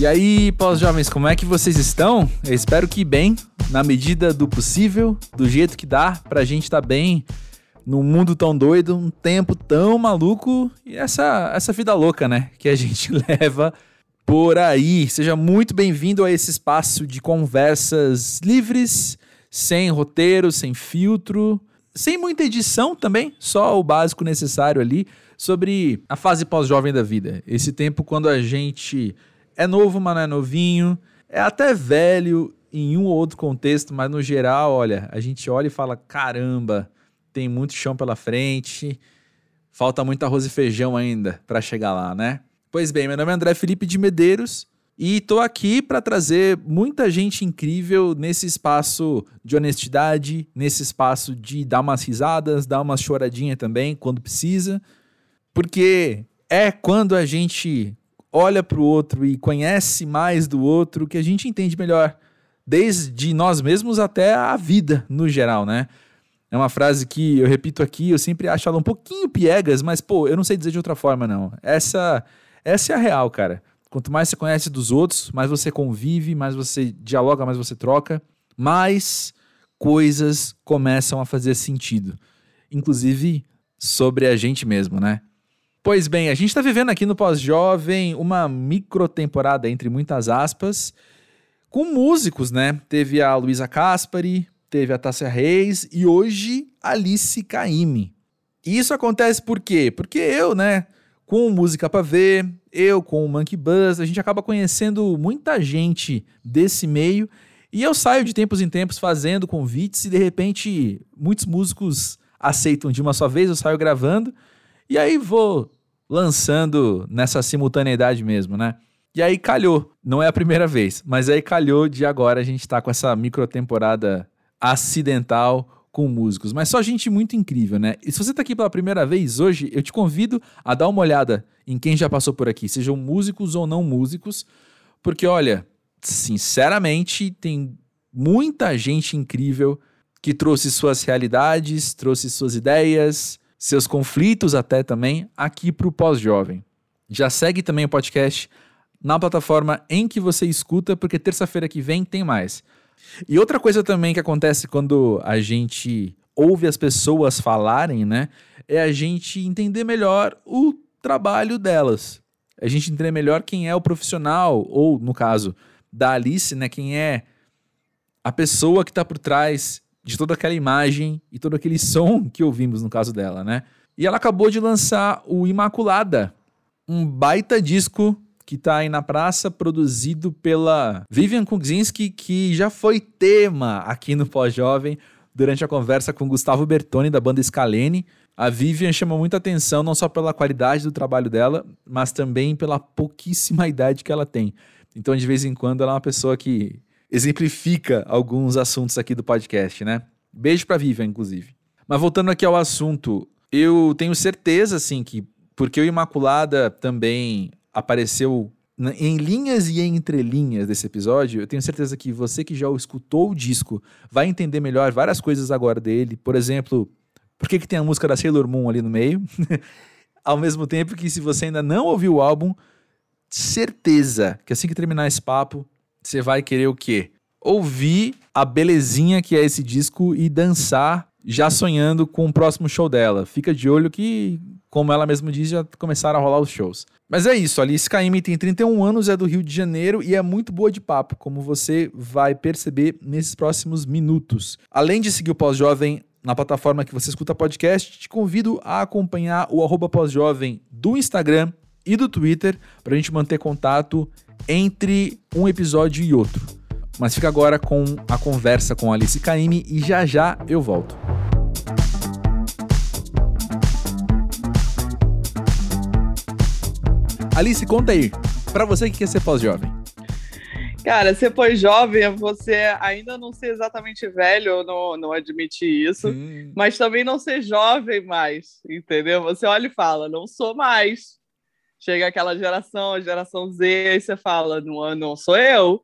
E aí, pós-jovens, como é que vocês estão? Eu espero que bem, na medida do possível, do jeito que dá, pra gente estar tá bem num mundo tão doido, um tempo tão maluco e essa, essa vida louca, né? Que a gente leva por aí. Seja muito bem-vindo a esse espaço de conversas livres, sem roteiro, sem filtro, sem muita edição também, só o básico necessário ali sobre a fase pós-jovem da vida. Esse tempo quando a gente é novo, mas não é novinho, é até velho em um ou outro contexto, mas no geral, olha, a gente olha e fala: caramba, tem muito chão pela frente, falta muito arroz e feijão ainda para chegar lá, né? Pois bem, meu nome é André Felipe de Medeiros e estou aqui para trazer muita gente incrível nesse espaço de honestidade, nesse espaço de dar umas risadas, dar umas choradinhas também quando precisa, porque é quando a gente olha para o outro e conhece mais do outro que a gente entende melhor, desde nós mesmos até a vida no geral, né? É uma frase que eu repito aqui, eu sempre acho ela um pouquinho piegas, mas pô, eu não sei dizer de outra forma não. Essa essa é a real, cara. Quanto mais você conhece dos outros, mais você convive, mais você dialoga, mais você troca, mais coisas começam a fazer sentido. Inclusive sobre a gente mesmo, né? Pois bem, a gente está vivendo aqui no Pós-Jovem uma micro temporada, entre muitas aspas, com músicos, né? Teve a Luísa Caspari, teve a Tássia Reis e hoje Alice Caime. E isso acontece por quê? Porque eu, né, com música para ver, eu com o Monkey Buzz, a gente acaba conhecendo muita gente desse meio e eu saio de tempos em tempos fazendo convites e de repente muitos músicos aceitam de uma só vez, eu saio gravando e aí vou lançando nessa simultaneidade mesmo, né? E aí calhou, não é a primeira vez, mas aí calhou de agora a gente tá com essa micro temporada acidental com músicos, mas só gente muito incrível, né? E se você tá aqui pela primeira vez hoje, eu te convido a dar uma olhada em quem já passou por aqui, sejam músicos ou não músicos, porque olha, sinceramente, tem muita gente incrível que trouxe suas realidades, trouxe suas ideias, seus conflitos até também aqui para o pós-jovem. Já segue também o podcast na plataforma em que você escuta, porque terça-feira que vem tem mais. E outra coisa também que acontece quando a gente ouve as pessoas falarem, né, é a gente entender melhor o trabalho delas. A gente entender melhor quem é o profissional, ou no caso da Alice, né, quem é a pessoa que está por trás de toda aquela imagem e todo aquele som que ouvimos no caso dela, né? E ela acabou de lançar o Imaculada, um baita disco que está aí na praça, produzido pela Vivian Kuczynski, que já foi tema aqui no Pós-Jovem durante a conversa com Gustavo Bertoni, da banda Scalene. A Vivian chama muita atenção não só pela qualidade do trabalho dela, mas também pela pouquíssima idade que ela tem. Então, de vez em quando, ela é uma pessoa que exemplifica alguns assuntos aqui do podcast, né? Beijo pra Vivian, inclusive. Mas voltando aqui ao assunto, eu tenho certeza, assim, que porque o Imaculada também apareceu em linhas e entre linhas desse episódio, eu tenho certeza que você que já escutou o disco vai entender melhor várias coisas agora dele. Por exemplo, por que, que tem a música da Sailor Moon ali no meio? Ao mesmo tempo que se você ainda não ouviu o álbum, certeza que assim que terminar esse papo, você vai querer o quê? Ouvir a belezinha que é esse disco e dançar já sonhando com o próximo show dela. Fica de olho que, como ela mesma diz, já começaram a rolar os shows. Mas é isso, Alice Caymmi tem 31 anos, é do Rio de Janeiro e é muito boa de papo, como você vai perceber nesses próximos minutos. Além de seguir o Pós-Jovem na plataforma que você escuta podcast, te convido a acompanhar o arroba pós-jovem do Instagram e do Twitter para a gente manter contato entre um episódio e outro. Mas fica agora com a conversa com Alice Caime e já já eu volto. Alice, conta aí, para você que quer ser pós-jovem. Cara, ser pós-jovem é você ainda não ser exatamente velho, não, não admitir isso, hum. mas também não ser jovem mais, entendeu? Você olha e fala, não sou mais chega aquela geração, a geração Z, aí você fala, não, não sou eu.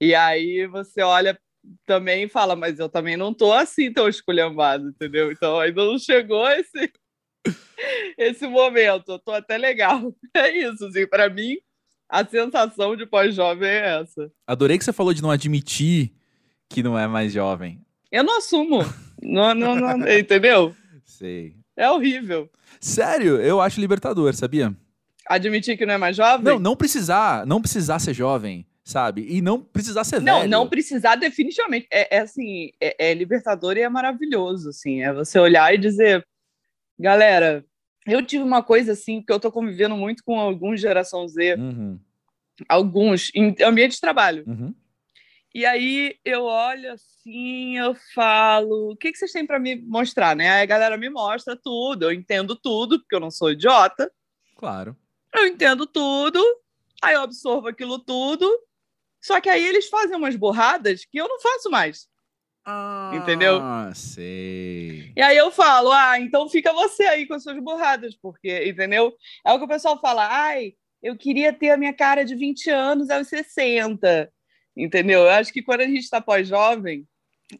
E aí você olha também e fala, mas eu também não tô assim tão esculhambado, entendeu? Então ainda não chegou esse, esse momento, eu tô até legal. É isso, assim, para mim, A sensação de pós-jovem é essa. Adorei que você falou de não admitir que não é mais jovem. Eu não assumo. não, não, não, entendeu? Sei. É horrível. Sério, eu acho libertador, sabia? Admitir que não é mais jovem? Não, não precisar, não precisar ser jovem, sabe? E não precisar ser não, velho. Não, não precisar definitivamente. É, é assim, é, é libertador e é maravilhoso, assim. É você olhar e dizer, galera, eu tive uma coisa assim, que eu tô convivendo muito com alguns geração Z, uhum. alguns, em ambiente de trabalho. Uhum. E aí eu olho assim, eu falo, o que, que vocês têm para me mostrar, né? Aí a galera me mostra tudo, eu entendo tudo, porque eu não sou idiota. Claro. Eu entendo tudo, aí eu absorvo aquilo tudo, só que aí eles fazem umas borradas que eu não faço mais. Ah, Entendeu? sei. E aí eu falo, ah, então fica você aí com as suas borradas, porque, entendeu? É o que o pessoal fala, ai, eu queria ter a minha cara de 20 anos aos 60 entendeu? Eu acho que quando a gente está pós-jovem,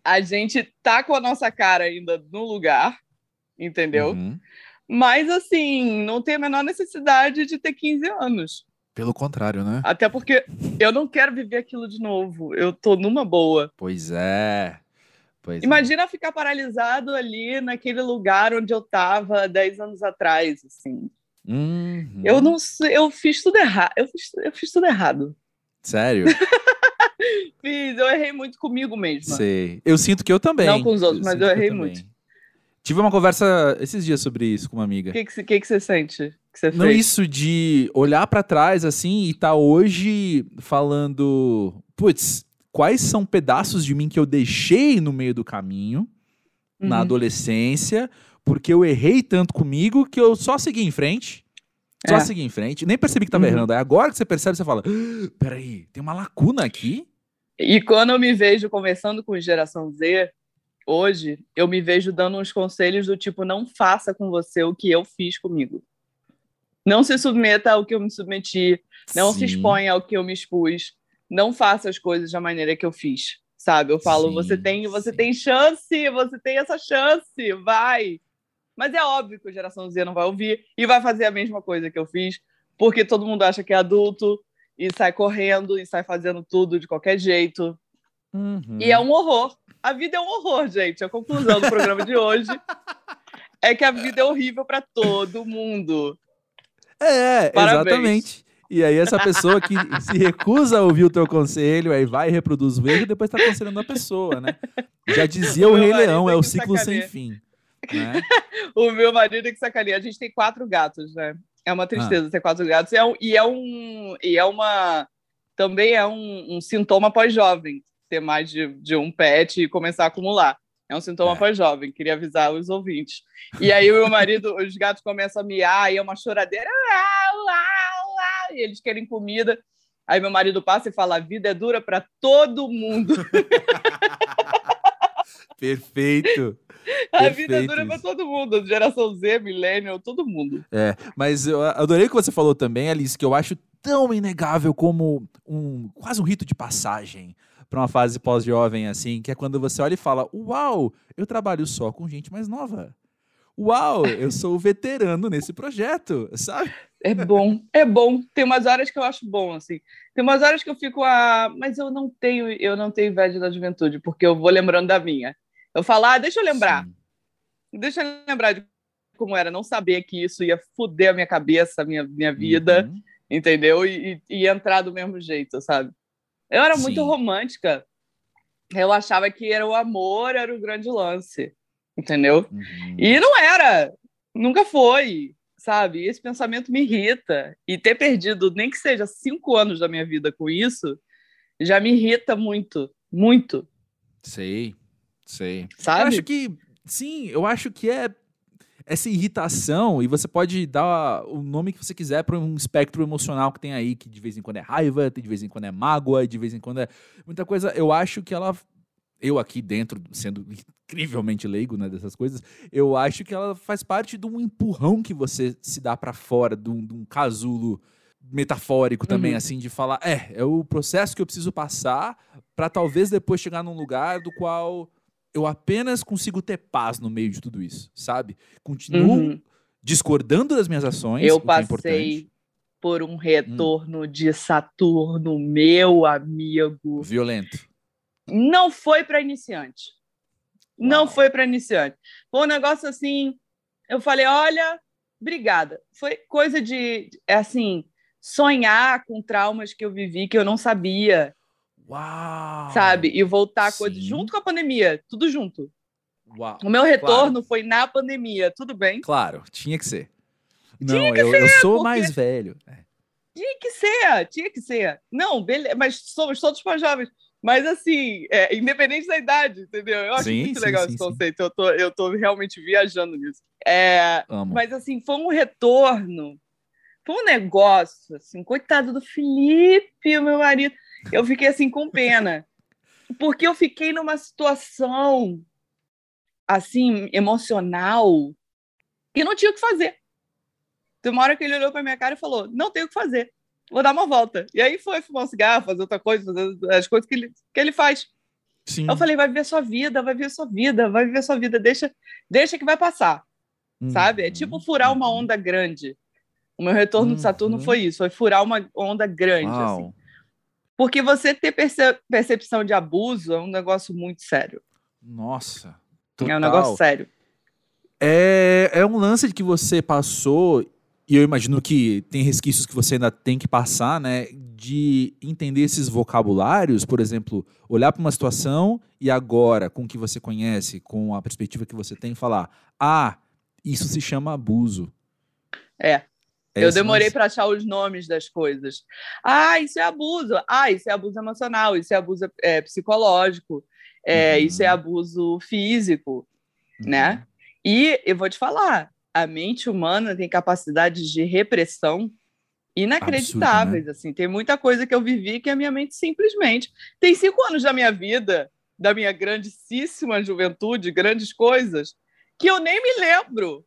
a gente tá com a nossa cara ainda no lugar, entendeu? Uhum. Mas, assim, não tem a menor necessidade de ter 15 anos. Pelo contrário, né? Até porque eu não quero viver aquilo de novo. Eu tô numa boa. Pois é. Pois Imagina é. ficar paralisado ali naquele lugar onde eu tava 10 anos atrás, assim. Uhum. Eu não sei, eu fiz tudo errado. Eu fiz, eu fiz tudo errado. Sério? Fiz, eu errei muito comigo mesmo. Sei. Eu sinto que eu também. Não com os outros, mas sinto eu errei também. muito. Tive uma conversa esses dias sobre isso com uma amiga. O que, que, você- que, que você sente que você Não fez? isso de olhar pra trás assim e tá hoje falando, putz, quais são pedaços de mim que eu deixei no meio do caminho na Uhum. adolescência, porque eu errei tanto comigo que eu só segui em frente. Só É. segui em frente, nem percebi que tava Uhum. errando. Aí agora que você percebe, você fala: "Ah, peraí, tem uma lacuna aqui? E quando eu me vejo conversando com geração Z, hoje, eu me vejo dando uns conselhos do tipo: não faça com você o que eu fiz comigo. Não se submeta ao que eu me submeti, não se Sim. exponha ao que eu me expus, não faça as coisas da maneira que eu fiz. Sabe? Eu falo, Sim, você tem, você sim. tem chance, você tem essa chance, vai. Mas é óbvio que a geração Z não vai ouvir e vai fazer a mesma coisa que eu fiz, porque todo mundo acha que é adulto e sai correndo e sai fazendo tudo de qualquer jeito. Uhum. E é um horror. A vida é um horror, gente. A conclusão do programa de hoje é que a vida é horrível para todo mundo. É, Parabéns. exatamente. E aí essa pessoa que se recusa a ouvir o teu conselho, aí vai e reproduz o erro e depois tá aconselhando a pessoa, né? Já dizia O o Rei Leão, é o ciclo sem sacaneia. fim. Né? O meu marido é que sacaneia. A gente tem quatro gatos, né? É uma tristeza ter quatro gatos. E é um, e é, um, e é uma. Também é um, um sintoma pós-jovem ter mais de, de um pet e começar a acumular. É um sintoma É. pós-jovem, queria avisar os ouvintes. E aí o meu marido, os gatos começam a miar e é uma choradeira. Uau, uau, uau, e eles querem comida. Aí meu marido passa e fala: a vida é dura para todo mundo. Perfeito. A vida é Perfeito dura para todo mundo. Geração Z, millennial, todo mundo. É, mas eu adorei o que você falou também, Alice, que eu acho tão inegável como um quase um rito de passagem para uma fase pós-jovem assim, que é quando você olha e fala: "Uau, eu trabalho só com gente mais nova. Uau, eu sou veterano nesse projeto", sabe? É bom, é bom. Tem umas horas que eu acho bom, assim. Tem umas horas que eu fico, ah, mas eu não tenho, eu não tenho inveja da juventude, porque eu vou lembrando da minha. Eu falo, ah, deixa eu lembrar, Sim. deixa eu lembrar de como era, não saber que isso ia foder a minha cabeça, a minha, minha vida, Uhum. entendeu? E, e, e entrar do mesmo jeito, sabe? Eu era muito Sim. romântica. Eu achava que era o amor, era o grande lance, entendeu? Uhum. E não era, nunca foi, sabe? Esse pensamento me irrita. E ter perdido nem que seja cinco anos da minha vida com isso, já me irrita muito, muito, Sei, sei. Eu sabe? acho que, sim, eu acho que é essa irritação, e você pode dar o nome que você quiser para um espectro emocional que tem aí, que de vez em quando é raiva, de vez em quando é mágoa, de vez em quando é muita coisa. Eu acho que ela. Eu aqui dentro, sendo incrivelmente leigo né, dessas coisas, eu acho que ela faz parte de um empurrão que você se dá para fora, de um, de um casulo metafórico também, Uhum. assim, de falar, é, é o processo que eu preciso passar para talvez depois chegar num lugar do qual eu apenas consigo ter paz no meio de tudo isso, sabe? Continuo Uhum. discordando das minhas ações, Eu é passei por um retorno hum. de Saturno, meu amigo. Violento. Não foi para iniciante. Uau. Não foi para iniciante. Foi um negócio assim. Eu falei, olha, obrigada. Foi coisa de, é assim, sonhar com traumas que eu vivi que eu não sabia. Uau! Sabe? E voltar a coisa junto com a pandemia, tudo junto. Uau. O meu retorno claro. foi na pandemia, tudo bem? Claro, tinha que ser. Não, tinha que eu, ser, eu sou porque... mais velho. É. Tinha que ser, tinha que ser. Não, beleza, mas somos todos mais jovens. Mas assim, é, independente da idade, entendeu? Eu acho sim, muito sim, legal sim, esse conceito. Eu tô, eu tô realmente viajando nisso. É, mas assim, foi um retorno, foi um negócio, assim, coitado do Felipe, meu marido. Eu fiquei assim com pena. Porque eu fiquei numa situação assim, emocional, que não tinha o que fazer. Tem uma hora que ele olhou para minha cara e falou: Não tenho o que fazer, vou dar uma volta. E aí foi fumar um cigarro, fazer outra coisa, fazer as coisas que ele, que ele faz. Sim. Eu falei: Vai viver sua vida, vai viver sua vida, vai viver sua vida, deixa, deixa que vai passar. Uhum. Sabe? É tipo furar uma onda grande. O meu retorno uhum. de Saturno foi isso: foi furar uma onda grande. Assim. Porque você ter perce percepção de abuso é um negócio muito sério. Nossa. Total. É um negócio sério. É, é um lance que você passou e eu imagino que tem resquícios que você ainda tem que passar, né? De entender esses vocabulários, por exemplo, olhar para uma situação e agora, com o que você conhece, com a perspectiva que você tem, falar: ah, isso se chama abuso. É. é eu demorei para achar os nomes das coisas. Ah, isso é abuso. Ah, isso é abuso emocional. Isso é abuso é, psicológico. É, uhum. Isso é abuso físico, né? uhum. né? E eu vou te falar, a mente humana tem capacidades de repressão inacreditáveis. Absurdo, né? assim, tem muita coisa que eu vivi que a minha mente simplesmente tem cinco anos da minha vida, da minha grandíssima juventude, grandes coisas que eu nem me lembro.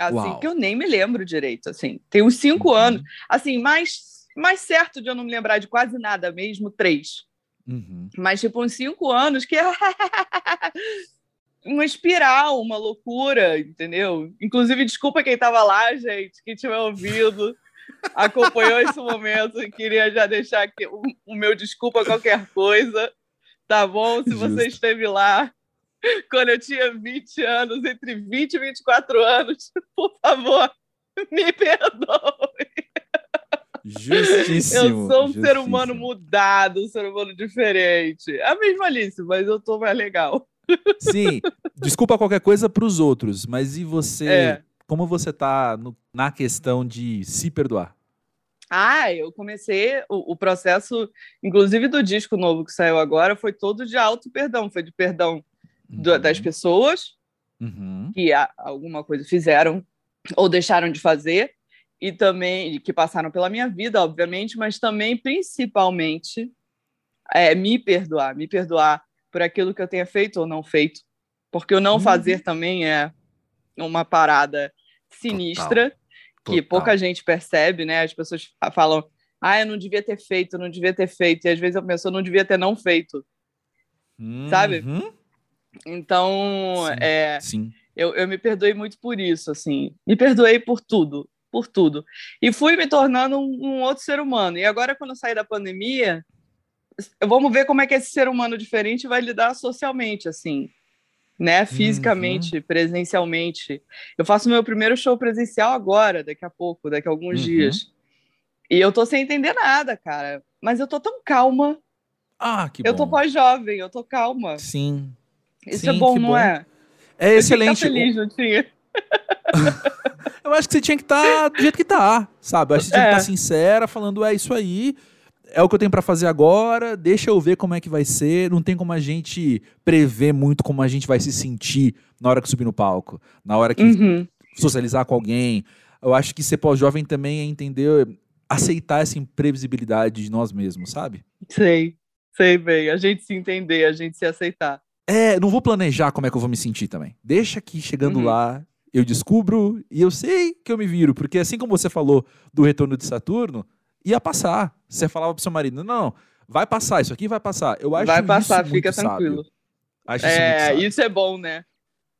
Assim, Uau. que eu nem me lembro direito, assim. Tem uns cinco uhum. anos. Assim, mais, mais certo de eu não me lembrar de quase nada mesmo, três. Uhum. Mas, tipo, uns cinco anos que uma espiral, uma loucura, entendeu? Inclusive, desculpa quem estava lá, gente, quem tiver ouvido, acompanhou esse momento e queria já deixar aqui o, o, meu desculpa qualquer coisa, tá bom? Se você esteve lá quando eu tinha 20 anos, entre 20 e 24 anos, por favor, me perdoe. Justíssimo. Eu sou um justíssimo. ser humano mudado, um ser humano diferente. A mesma Alice, mas eu tô mais legal. Sim, desculpa qualquer coisa para os outros, mas e você? É. Como você tá no, na questão de se perdoar? Ah, eu comecei o, o, processo, inclusive do disco novo que saiu agora, foi todo de auto perdão, foi de perdão. Do, das pessoas uhum. que a, alguma coisa fizeram ou deixaram de fazer e também que passaram pela minha vida, obviamente, mas também principalmente é, me perdoar, me perdoar por aquilo que eu tenha feito ou não feito, porque o não uhum. fazer também é uma parada sinistra Total. que Total. pouca gente percebe, né? As pessoas falam, ah, eu não devia ter feito, não devia ter feito, e às vezes eu penso, eu não devia ter não feito, uhum. sabe? Então, sim, é, sim. Eu, eu me perdoei muito por isso, assim, me perdoei por tudo, por tudo, e fui me tornando um, um outro ser humano. E agora, quando eu saí da pandemia, vamos ver como é que esse ser humano diferente vai lidar socialmente, assim, né? Fisicamente, uhum. presencialmente. Eu faço meu primeiro show presencial agora, daqui a pouco, daqui a alguns uhum. dias. E eu tô sem entender nada, cara. Mas eu tô tão calma. Ah, que eu bom. tô pós-jovem, eu tô calma. Sim. Isso é Sim, é bom, não bom. é? É excelente. Eu feliz, não tinha. eu acho que você tinha que estar tá do jeito que tá, sabe? Eu acho que você tinha é. que estar tá sincera, falando, é isso aí é o que eu tenho para fazer agora, deixa eu ver como é que vai ser. Não tem como a gente prever muito como a gente vai se sentir na hora que subir no palco, na hora que uhum. socializar com alguém. Eu acho que ser pós-jovem também é entender, aceitar essa imprevisibilidade de nós mesmos, sabe? Sei, sei bem. A gente se entender, a gente se aceitar. É, não vou planejar como é que eu vou me sentir também. Deixa que chegando uhum. lá eu descubro e eu sei que eu me viro, porque assim como você falou do retorno de Saturno, ia passar. Você falava pro seu marido, não, vai passar, isso aqui vai passar. Eu acho vai passar, fica tranquilo. Acho é, isso, isso, é bom, né?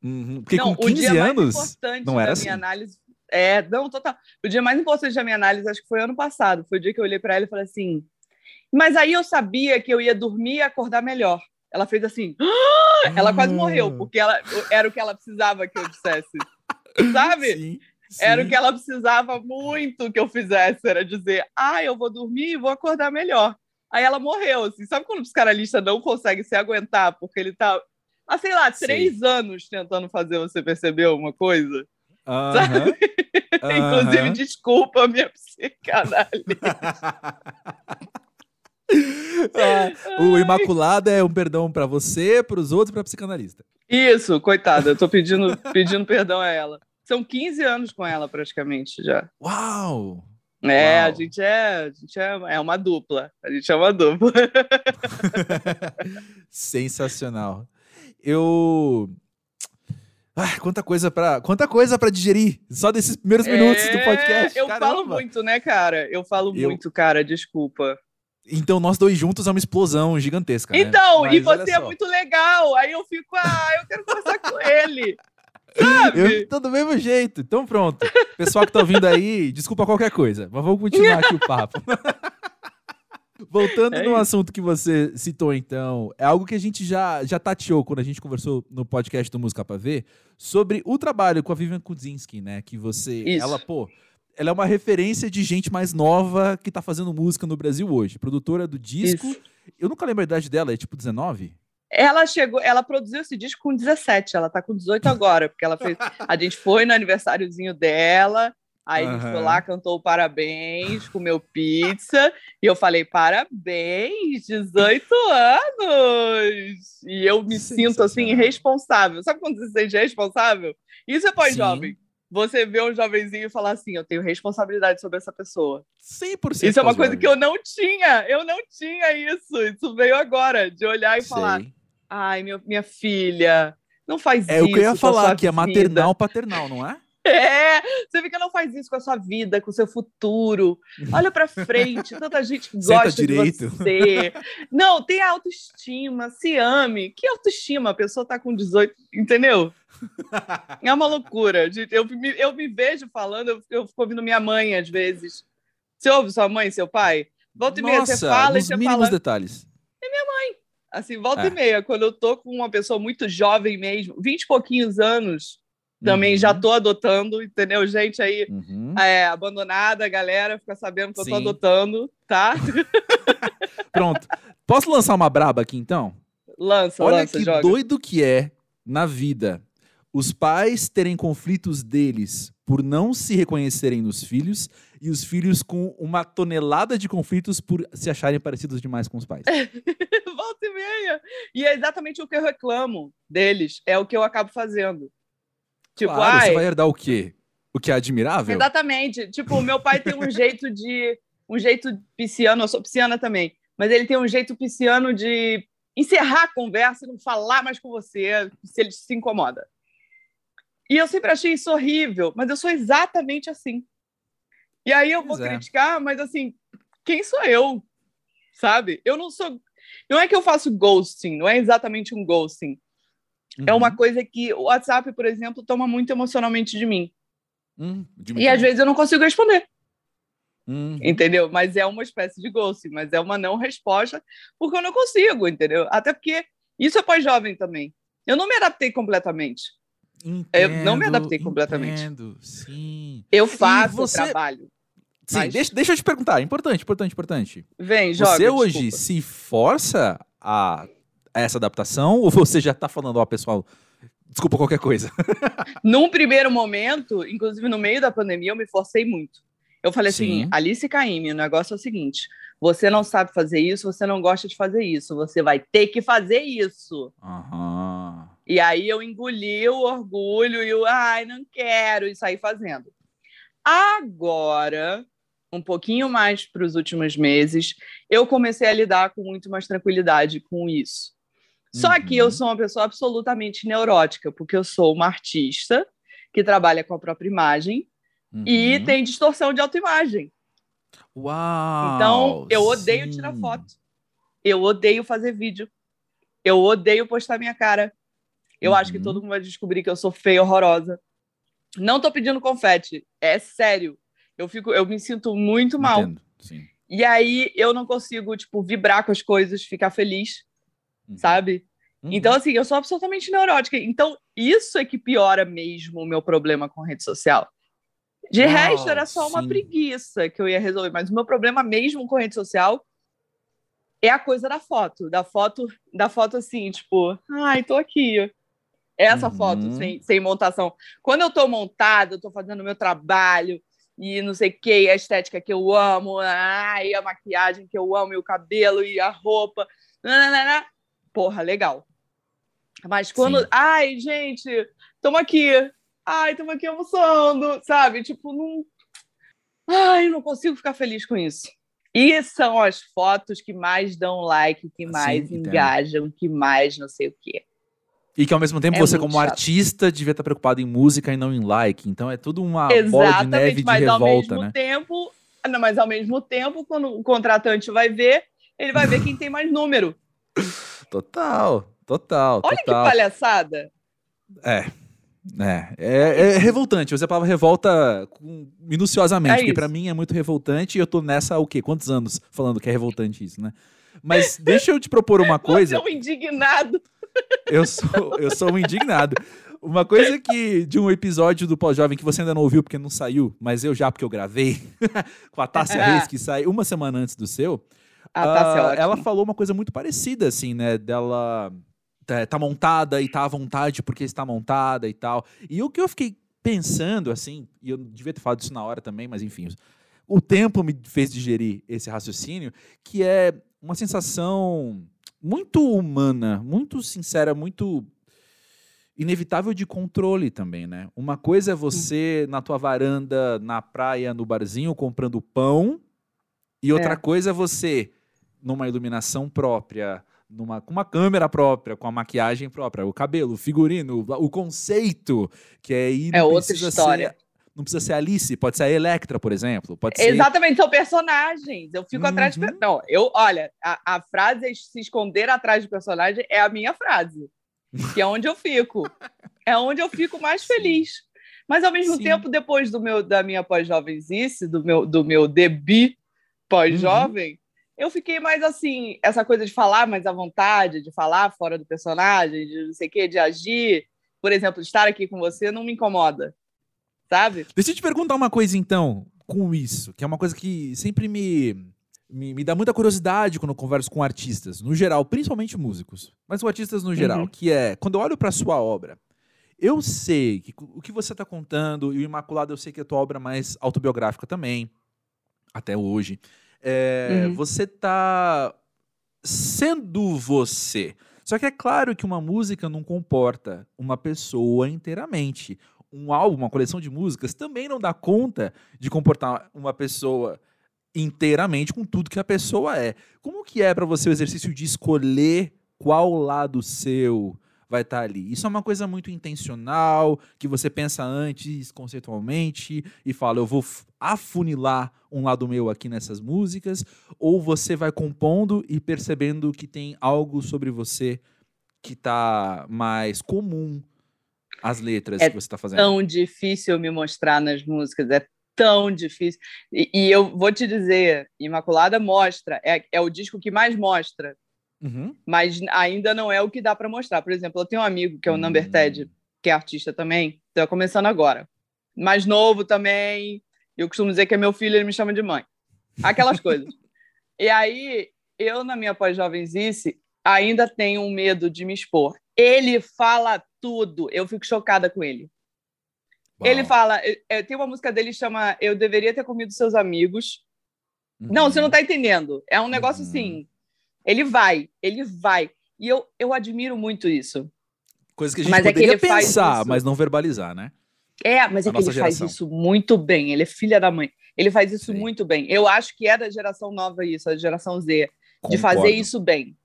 Uhum, porque não, com 15 anos, não era assim. Análise, É, não, total. O dia mais importante da minha análise, acho que foi ano passado. Foi o dia que eu olhei para ela e falei assim. Mas aí eu sabia que eu ia dormir e acordar melhor. Ela fez assim. Ah! Ela quase morreu, porque ela, era o que ela precisava que eu dissesse. Sabe? Sim, sim. Era o que ela precisava muito que eu fizesse. Era dizer, ah, eu vou dormir e vou acordar melhor. Aí ela morreu, assim. Sabe quando o psicanalista não consegue se aguentar porque ele tá, há, sei lá, três Sim. anos tentando fazer você perceber uma coisa? Uh -huh. Sabe? Uh -huh. Inclusive, desculpa a minha psicanálise. ah, o Imaculado é um perdão para você, para os outros e para psicanalista. Isso, coitada, eu tô pedindo, pedindo perdão a ela. São 15 anos com ela, praticamente, já. Uau! É, Uau. a gente, é, a gente é, é uma dupla. A gente é uma dupla. Sensacional. Eu. Ah, quanta coisa para quanta coisa para digerir só desses primeiros é, minutos do podcast. Eu Caramba. falo muito, né, cara? Eu falo eu... muito, cara. Desculpa. Então nós dois juntos é uma explosão gigantesca. Né? Então, né? e você é muito legal. Aí eu fico, ah, eu quero conversar com ele. Eu tô do mesmo jeito. Então pronto. Pessoal que tá ouvindo aí, desculpa qualquer coisa. Mas vamos continuar aqui o papo. Voltando é no assunto que você citou, então, é algo que a gente já, já tateou quando a gente conversou no podcast do Música Pra Ver sobre o trabalho com a Vivian Kudzinski, né? Que você. Isso. Ela, pô, ela é uma referência de gente mais nova que tá fazendo música no Brasil hoje. Produtora do disco. Isso. Eu nunca lembro a idade dela, é tipo 19? Ela chegou, ela produziu esse disco com 17, ela tá com 18 agora, porque ela fez. A gente foi no aniversáriozinho dela, aí uhum. a gente foi lá, cantou parabéns, comeu pizza, e eu falei: parabéns, 18 anos! E eu me sinto assim, responsável. Sabe quando você se sente responsável? Isso é pós-jovem. Você vê um jovenzinho e falar assim: eu tenho responsabilidade sobre essa pessoa. 100% Isso é uma coisa que eu não tinha. Eu não tinha isso. Isso veio agora, de olhar e Sei. falar: Ai, meu, minha filha, não faz é isso. É o que eu ia falar, que é maternal paternal, não é? É, você fica, não faz isso com a sua vida, com o seu futuro. Olha para frente, tanta gente gosta de você. Não, tem autoestima, se ame. Que autoestima? A pessoa tá com 18, entendeu? É uma loucura. Eu me, eu me vejo falando, eu, eu fico ouvindo minha mãe às vezes. Você ouve sua mãe, seu pai? Volta e meia, você fala e você mínimos fala. detalhes. É minha mãe. Assim, volta é. e meia, quando eu tô com uma pessoa muito jovem mesmo, 20 e pouquinhos anos, também uhum. já tô adotando, entendeu? Gente aí uhum. é, abandonada, galera, fica sabendo que Sim. eu tô adotando, tá? Pronto. Posso lançar uma braba aqui então? Lança, Olha lança, que joga. doido que é na vida os pais terem conflitos deles por não se reconhecerem nos filhos e os filhos com uma tonelada de conflitos por se acharem parecidos demais com os pais. Volta e meia. E é exatamente o que eu reclamo deles, é o que eu acabo fazendo. Tipo, claro, ai, você vai herdar o quê? O que é admirável? Exatamente. Tipo, o meu pai tem um jeito de um jeito pisciano, eu sou pisciana também, mas ele tem um jeito pisciano de encerrar a conversa e não falar mais com você se ele se incomoda. E eu sempre achei isso horrível, mas eu sou exatamente assim. E aí eu vou é. criticar, mas assim, quem sou eu? Sabe? Eu não sou. Não é que eu faço ghosting, não é exatamente um ghosting. Uhum. É uma uhum. coisa que o WhatsApp, por exemplo, toma muito emocionalmente de mim. Uhum. De e às vezes eu não consigo responder. Uhum. Entendeu? Mas é uma espécie de ghosting, mas é uma não resposta, porque eu não consigo, entendeu? Até porque isso é pós-jovem também. Eu não me adaptei completamente. Entendo, eu não me adaptei completamente. Entendo, sim. Eu faço você... trabalho. Sim, mas... deixa, deixa eu te perguntar. Importante, importante, importante. Vem, joga. Você hoje desculpa. se força a, essa adaptação ou você já tá falando, ó, pessoal, desculpa qualquer coisa? Num primeiro momento, inclusive no meio da pandemia, eu me forcei muito. Eu falei assim, Sim. assim, Alice Caime, o negócio é o seguinte: você não sabe fazer isso, você não gosta de fazer isso, você vai ter que fazer isso. Uhum. E aí eu engoli o orgulho e o ai, não quero, e saí fazendo. Agora, um pouquinho mais para os últimos meses, eu comecei a lidar com muito mais tranquilidade com isso. Só uhum. que eu sou uma pessoa absolutamente neurótica, porque eu sou uma artista que trabalha com a própria imagem uhum. e tem distorção de autoimagem. Uau! Então, eu odeio sim. tirar foto. Eu odeio fazer vídeo. Eu odeio postar minha cara. Eu uhum. acho que todo mundo vai descobrir que eu sou feia, horrorosa. Não tô pedindo confete, é sério. Eu fico, eu me sinto muito mal. Entendo. E aí eu não consigo, tipo, vibrar com as coisas, ficar feliz, uhum. sabe? Uhum. Então, assim, eu sou absolutamente neurótica. Então, isso é que piora mesmo o meu problema com rede social. De resto, era só sim. uma preguiça que eu ia resolver. Mas o meu problema mesmo com rede social é a coisa da foto. Da foto, da foto assim, tipo, ai, tô aqui. Essa uhum. foto sem, sem montação. Quando eu tô montada, eu tô fazendo o meu trabalho e não sei o que, a estética que eu amo, ai, a maquiagem que eu amo, e o cabelo e a roupa. Nananana. Porra, legal. Mas quando. Sim. Ai, gente, estamos aqui ai, estamos aqui almoçando, sabe? Tipo, não. Ai, não consigo ficar feliz com isso. E são as fotos que mais dão like, que mais Sim, engajam, que mais não sei o quê. E que ao mesmo tempo é você, como chato. artista, devia estar preocupado em música e não em like. Então é tudo uma Exatamente, bola de neve de mas revolta, ao mesmo né? Tempo, não, mas ao mesmo tempo, quando o contratante vai ver, ele vai ver quem tem mais número. Total, total. Olha total. que palhaçada. É, é, é, é, revoltante. Você falava revolta minuciosamente, é porque para mim é muito revoltante e eu tô nessa o quê? Quantos anos falando que é revoltante isso, né? Mas deixa eu te propor uma coisa. Você é um indignado. Eu sou, eu sou um indignado. Uma coisa que de um episódio do Pós-Jovem que você ainda não ouviu porque não saiu, mas eu já porque eu gravei com a Tássia Reis que sai uma semana antes do seu. A Tássia uh, ela falou uma coisa muito parecida assim, né, dela tá, tá montada e tá à vontade porque está montada e tal. E o que eu fiquei pensando, assim, e eu devia ter falado isso na hora também, mas enfim, o tempo me fez digerir esse raciocínio, que é uma sensação muito humana, muito sincera, muito inevitável de controle também, né? Uma coisa é você na tua varanda, na praia, no barzinho, comprando pão, e outra é. coisa é você numa iluminação própria, numa, com uma câmera própria, com a maquiagem própria, o cabelo, o figurino, o, conceito, que é ir. É outra história. Ser, não precisa ser Alice, pode ser a Electra, por exemplo. Pode ser... Exatamente, são personagens. Eu fico uhum. atrás de. Não, eu, olha, a, a frase se esconder atrás de personagem é a minha frase. Que é onde eu fico. é onde eu fico mais feliz. Mas ao mesmo Sim. tempo, depois do meu, da minha pós-jovenzice, do meu, do meu debut pós-jovem, uhum eu fiquei mais assim, essa coisa de falar mais à vontade, de falar fora do personagem, de não sei o quê, de agir. Por exemplo, estar aqui com você não me incomoda, sabe? Deixa eu te perguntar uma coisa então, com isso, que é uma coisa que sempre me, me, me dá muita curiosidade quando eu converso com artistas, no geral, principalmente músicos, mas com artistas no geral, uhum. que é, quando eu olho para sua obra, eu sei que o que você está contando, e o Imaculado eu sei que é a tua obra mais autobiográfica também, até hoje. É, uhum. Você tá sendo você. Só que é claro que uma música não comporta uma pessoa inteiramente. Um álbum, uma coleção de músicas, também não dá conta de comportar uma pessoa inteiramente com tudo que a pessoa é. Como que é para você o exercício de escolher qual lado seu vai estar tá ali. Isso é uma coisa muito intencional, que você pensa antes conceitualmente e fala, eu vou afunilar um lado meu aqui nessas músicas, ou você vai compondo e percebendo que tem algo sobre você que está mais comum às letras é que você está fazendo. É tão difícil me mostrar nas músicas, é tão difícil. E, e, eu vou te dizer, Imaculada mostra, é, é o disco que mais mostra Uhum. Mas ainda não é o que dá para mostrar. Por exemplo, eu tenho um amigo que é o uhum. Number Ted, que é artista também, está começando agora. Mais novo também. Eu costumo dizer que é meu filho, ele me chama de mãe. Aquelas coisas. E aí, eu, na minha pós-jovenzice, ainda tenho um medo de me expor. Ele fala tudo. Eu fico chocada com ele. Uau. Ele fala, é, tem uma música dele que chama Eu Deveria Ter Comido Seus Amigos. Uhum. Não, você não está entendendo. É um negócio uhum. assim. Ele vai, ele vai. E eu, eu admiro muito isso. Coisa que a gente mas poderia é que pensar, mas não verbalizar, né? É, mas é que ele geração. faz isso muito bem. Ele é filha da mãe. Ele faz isso Sim. muito bem. Eu acho que é da geração nova isso, a geração Z. Concordo. De fazer isso bem.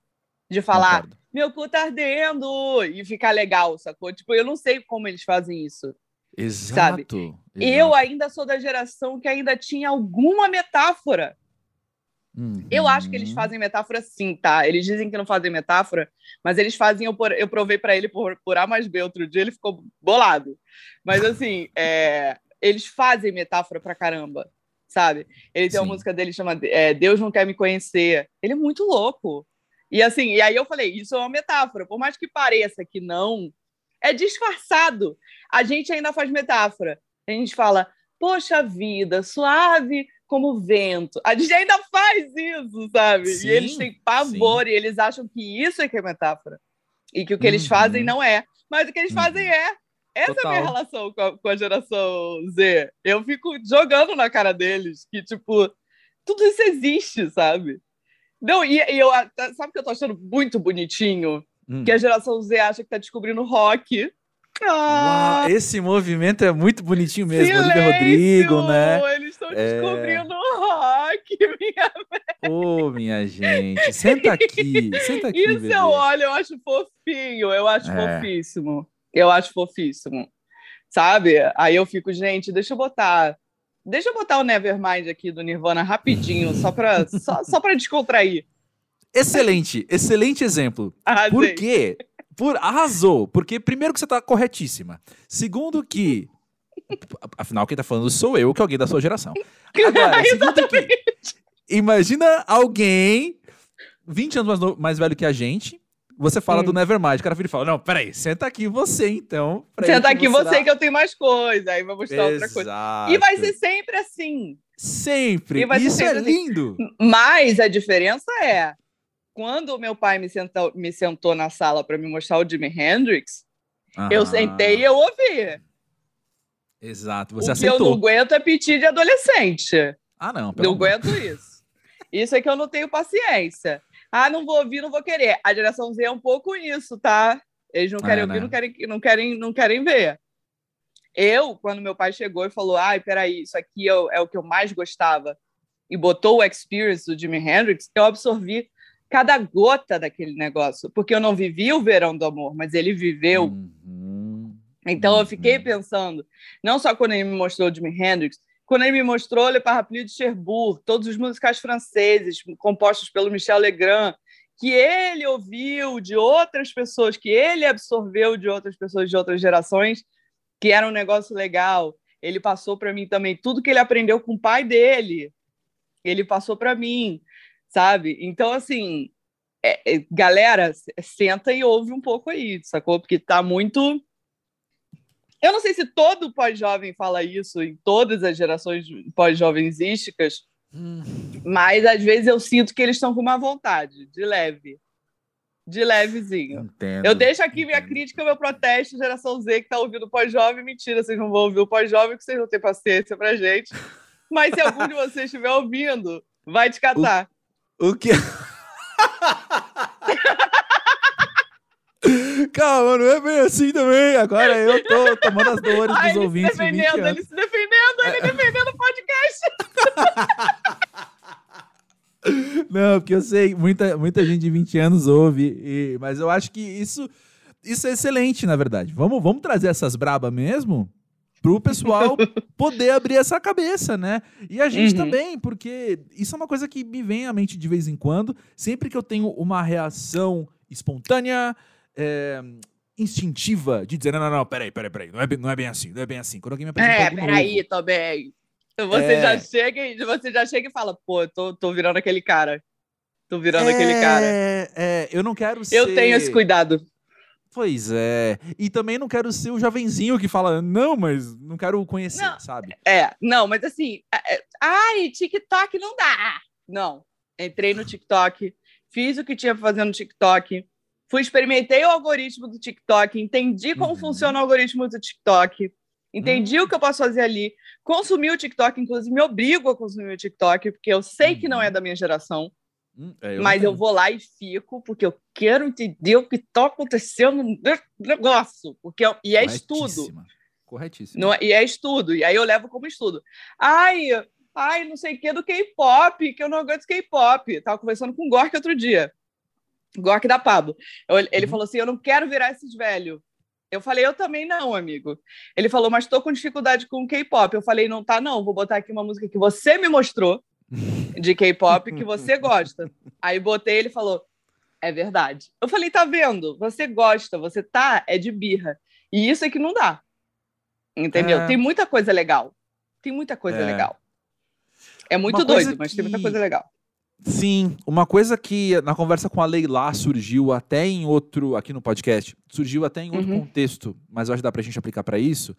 De falar, Concordo. meu cu tá ardendo! E ficar legal, sacou? Tipo, eu não sei como eles fazem isso. Exato. Sabe? Exato. Eu ainda sou da geração que ainda tinha alguma metáfora Uhum. Eu acho que eles fazem metáfora sim, tá? Eles dizem que não fazem metáfora, mas eles fazem. Eu, por, eu provei para ele por, por A mais B outro dia, ele ficou bolado. Mas assim, é, eles fazem metáfora pra caramba, sabe? Ele tem sim. uma música dele que chama é, Deus Não Quer Me Conhecer. Ele é muito louco. E assim, e aí eu falei, isso é uma metáfora. Por mais que pareça que não, é disfarçado. A gente ainda faz metáfora. A gente fala, poxa vida, suave como vento. A gente ainda faz isso, sabe? Sim, e eles têm pavor sim. e eles acham que isso é que é metáfora. E que o que uhum. eles fazem não é. Mas o que eles uhum. fazem é. Essa Total. é a minha relação com a, com a, geração Z. Eu fico jogando na cara deles que, tipo, tudo isso existe, sabe? Não, e, e eu, sabe que eu tô achando muito bonitinho? Hum. Que a geração Z acha que tá descobrindo rock. Ah, Uau, esse movimento é muito bonitinho mesmo, Silêncio, Olivia Rodrigo, né? Estão é... descobrindo rock, minha Ô, oh, minha gente, senta aqui, senta aqui. Isso bebê. eu olho, eu acho fofinho, eu acho é. fofíssimo. Eu acho fofíssimo. Sabe? Aí eu fico, gente, deixa eu botar. Deixa eu botar o Nevermind aqui do Nirvana rapidinho, só para só, só pra descontrair. Excelente, excelente exemplo. Arrasei. Por quê? Por, arrasou. Porque, primeiro, que você tá corretíssima. Segundo, que. Afinal, quem tá falando sou eu, que é alguém da sua geração. Agora, que. Imagina alguém 20 anos mais, mais velho que a gente. Você fala hum. do Nevermind. O cara vira e fala: Não, peraí, senta aqui você então. Senta aqui você que eu tenho mais coisa. Aí vai mostrar Exato. outra coisa. E vai ser sempre assim. Sempre. Isso sempre é assim. lindo. Mas a diferença é quando o meu pai me sentou, me sentou na sala para me mostrar o Jimi Hendrix, eu sentei e eu ouvi. Exato, você o aceitou. que eu não aguento é pedir de adolescente. Ah, não. Não aguento isso. Isso é que eu não tenho paciência. Ah, não vou ouvir, não vou querer. A geração Z é um pouco isso, tá? Eles não querem é, ouvir, né? não, querem, não, querem, não querem ver. Eu, quando meu pai chegou e falou, ai, peraí, isso aqui é o, é o que eu mais gostava, e botou o Experience do Jimi Hendrix, eu absorvi cada gota daquele negócio, porque eu não vivi o verão do amor, mas ele viveu. Uhum. Então eu fiquei uhum. pensando, não só quando ele me mostrou Jimi Hendrix, quando ele me mostrou Le Parapluie de Cherbourg, todos os musicais franceses compostos pelo Michel Legrand, que ele ouviu de outras pessoas, que ele absorveu de outras pessoas de outras gerações, que era um negócio legal. Ele passou para mim também tudo que ele aprendeu com o pai dele. Ele passou para mim sabe? Então, assim, é, é, galera, senta e ouve um pouco aí, sacou? Porque tá muito. Eu não sei se todo pós-jovem fala isso, em todas as gerações pós-jovensísticas, hum. mas às vezes eu sinto que eles estão com uma vontade, de leve. De levezinho. Entendo, eu deixo aqui entendo. minha crítica, meu protesto, geração Z que tá ouvindo pós-jovem. Mentira, vocês não vão ouvir o pós-jovem, que vocês não têm paciência pra gente. Mas se algum de vocês estiver ouvindo, vai te catar. O que. Calma, não é bem assim também. Agora eu tô tomando as dores Ai, dos ouvintes. Se defendendo, de ele se defendendo, ele é. defendendo o podcast. Não, porque eu sei, muita, muita gente de 20 anos ouve, e, mas eu acho que isso, isso é excelente, na verdade. Vamos, vamos trazer essas brabas mesmo pro pessoal poder abrir essa cabeça, né? E a gente uhum. também, porque isso é uma coisa que me vem à mente de vez em quando, sempre que eu tenho uma reação espontânea, é, instintiva, de dizer, não, não, não, peraí, peraí, peraí, não é, não é bem assim, não é bem assim. Quando alguém me apresenta É, peraí, tô bem. Você, é... já chega, você já chega e fala, pô, tô, tô virando aquele cara. Tô virando é... aquele cara. É, eu não quero ser... Eu tenho esse cuidado. Pois é. E também não quero ser o jovenzinho que fala, não, mas não quero conhecer, não, sabe? É, não, mas assim, é, é, ai, TikTok não dá. Não. Entrei no TikTok, fiz o que tinha pra fazer no TikTok, fui, experimentei o algoritmo do TikTok, entendi como uhum. funciona o algoritmo do TikTok, entendi uhum. o que eu posso fazer ali, consumi o TikTok, inclusive me obrigo a consumir o TikTok, porque eu sei uhum. que não é uhum. da minha geração. Hum, é, eu mas eu vou lá e fico, porque eu quero entender o que está acontecendo no negócio. Porque, e é estudo. Corretíssimo. Não, é, e é estudo. E aí eu levo como estudo. Ai, ai, não sei o que do K-pop, que eu não aguento K-pop. Tava conversando com o Gork outro dia. Gork da Pablo. Ele uhum. falou assim: eu não quero virar esses velhos. Eu falei, eu também não, amigo. Ele falou, mas estou com dificuldade com K-pop. Eu falei, não tá, não. Vou botar aqui uma música que você me mostrou de K-pop que você gosta. Aí botei ele falou: é verdade. Eu falei: tá vendo? Você gosta, você tá, é de birra. E isso é que não dá. Entendeu? É. Tem muita coisa legal. Tem muita coisa é. legal. É muito doido, mas tem muita coisa legal. Sim, uma coisa que na conversa com a Leila surgiu até em outro, aqui no podcast, surgiu até em outro uhum. contexto, mas eu acho que dá pra gente aplicar para isso,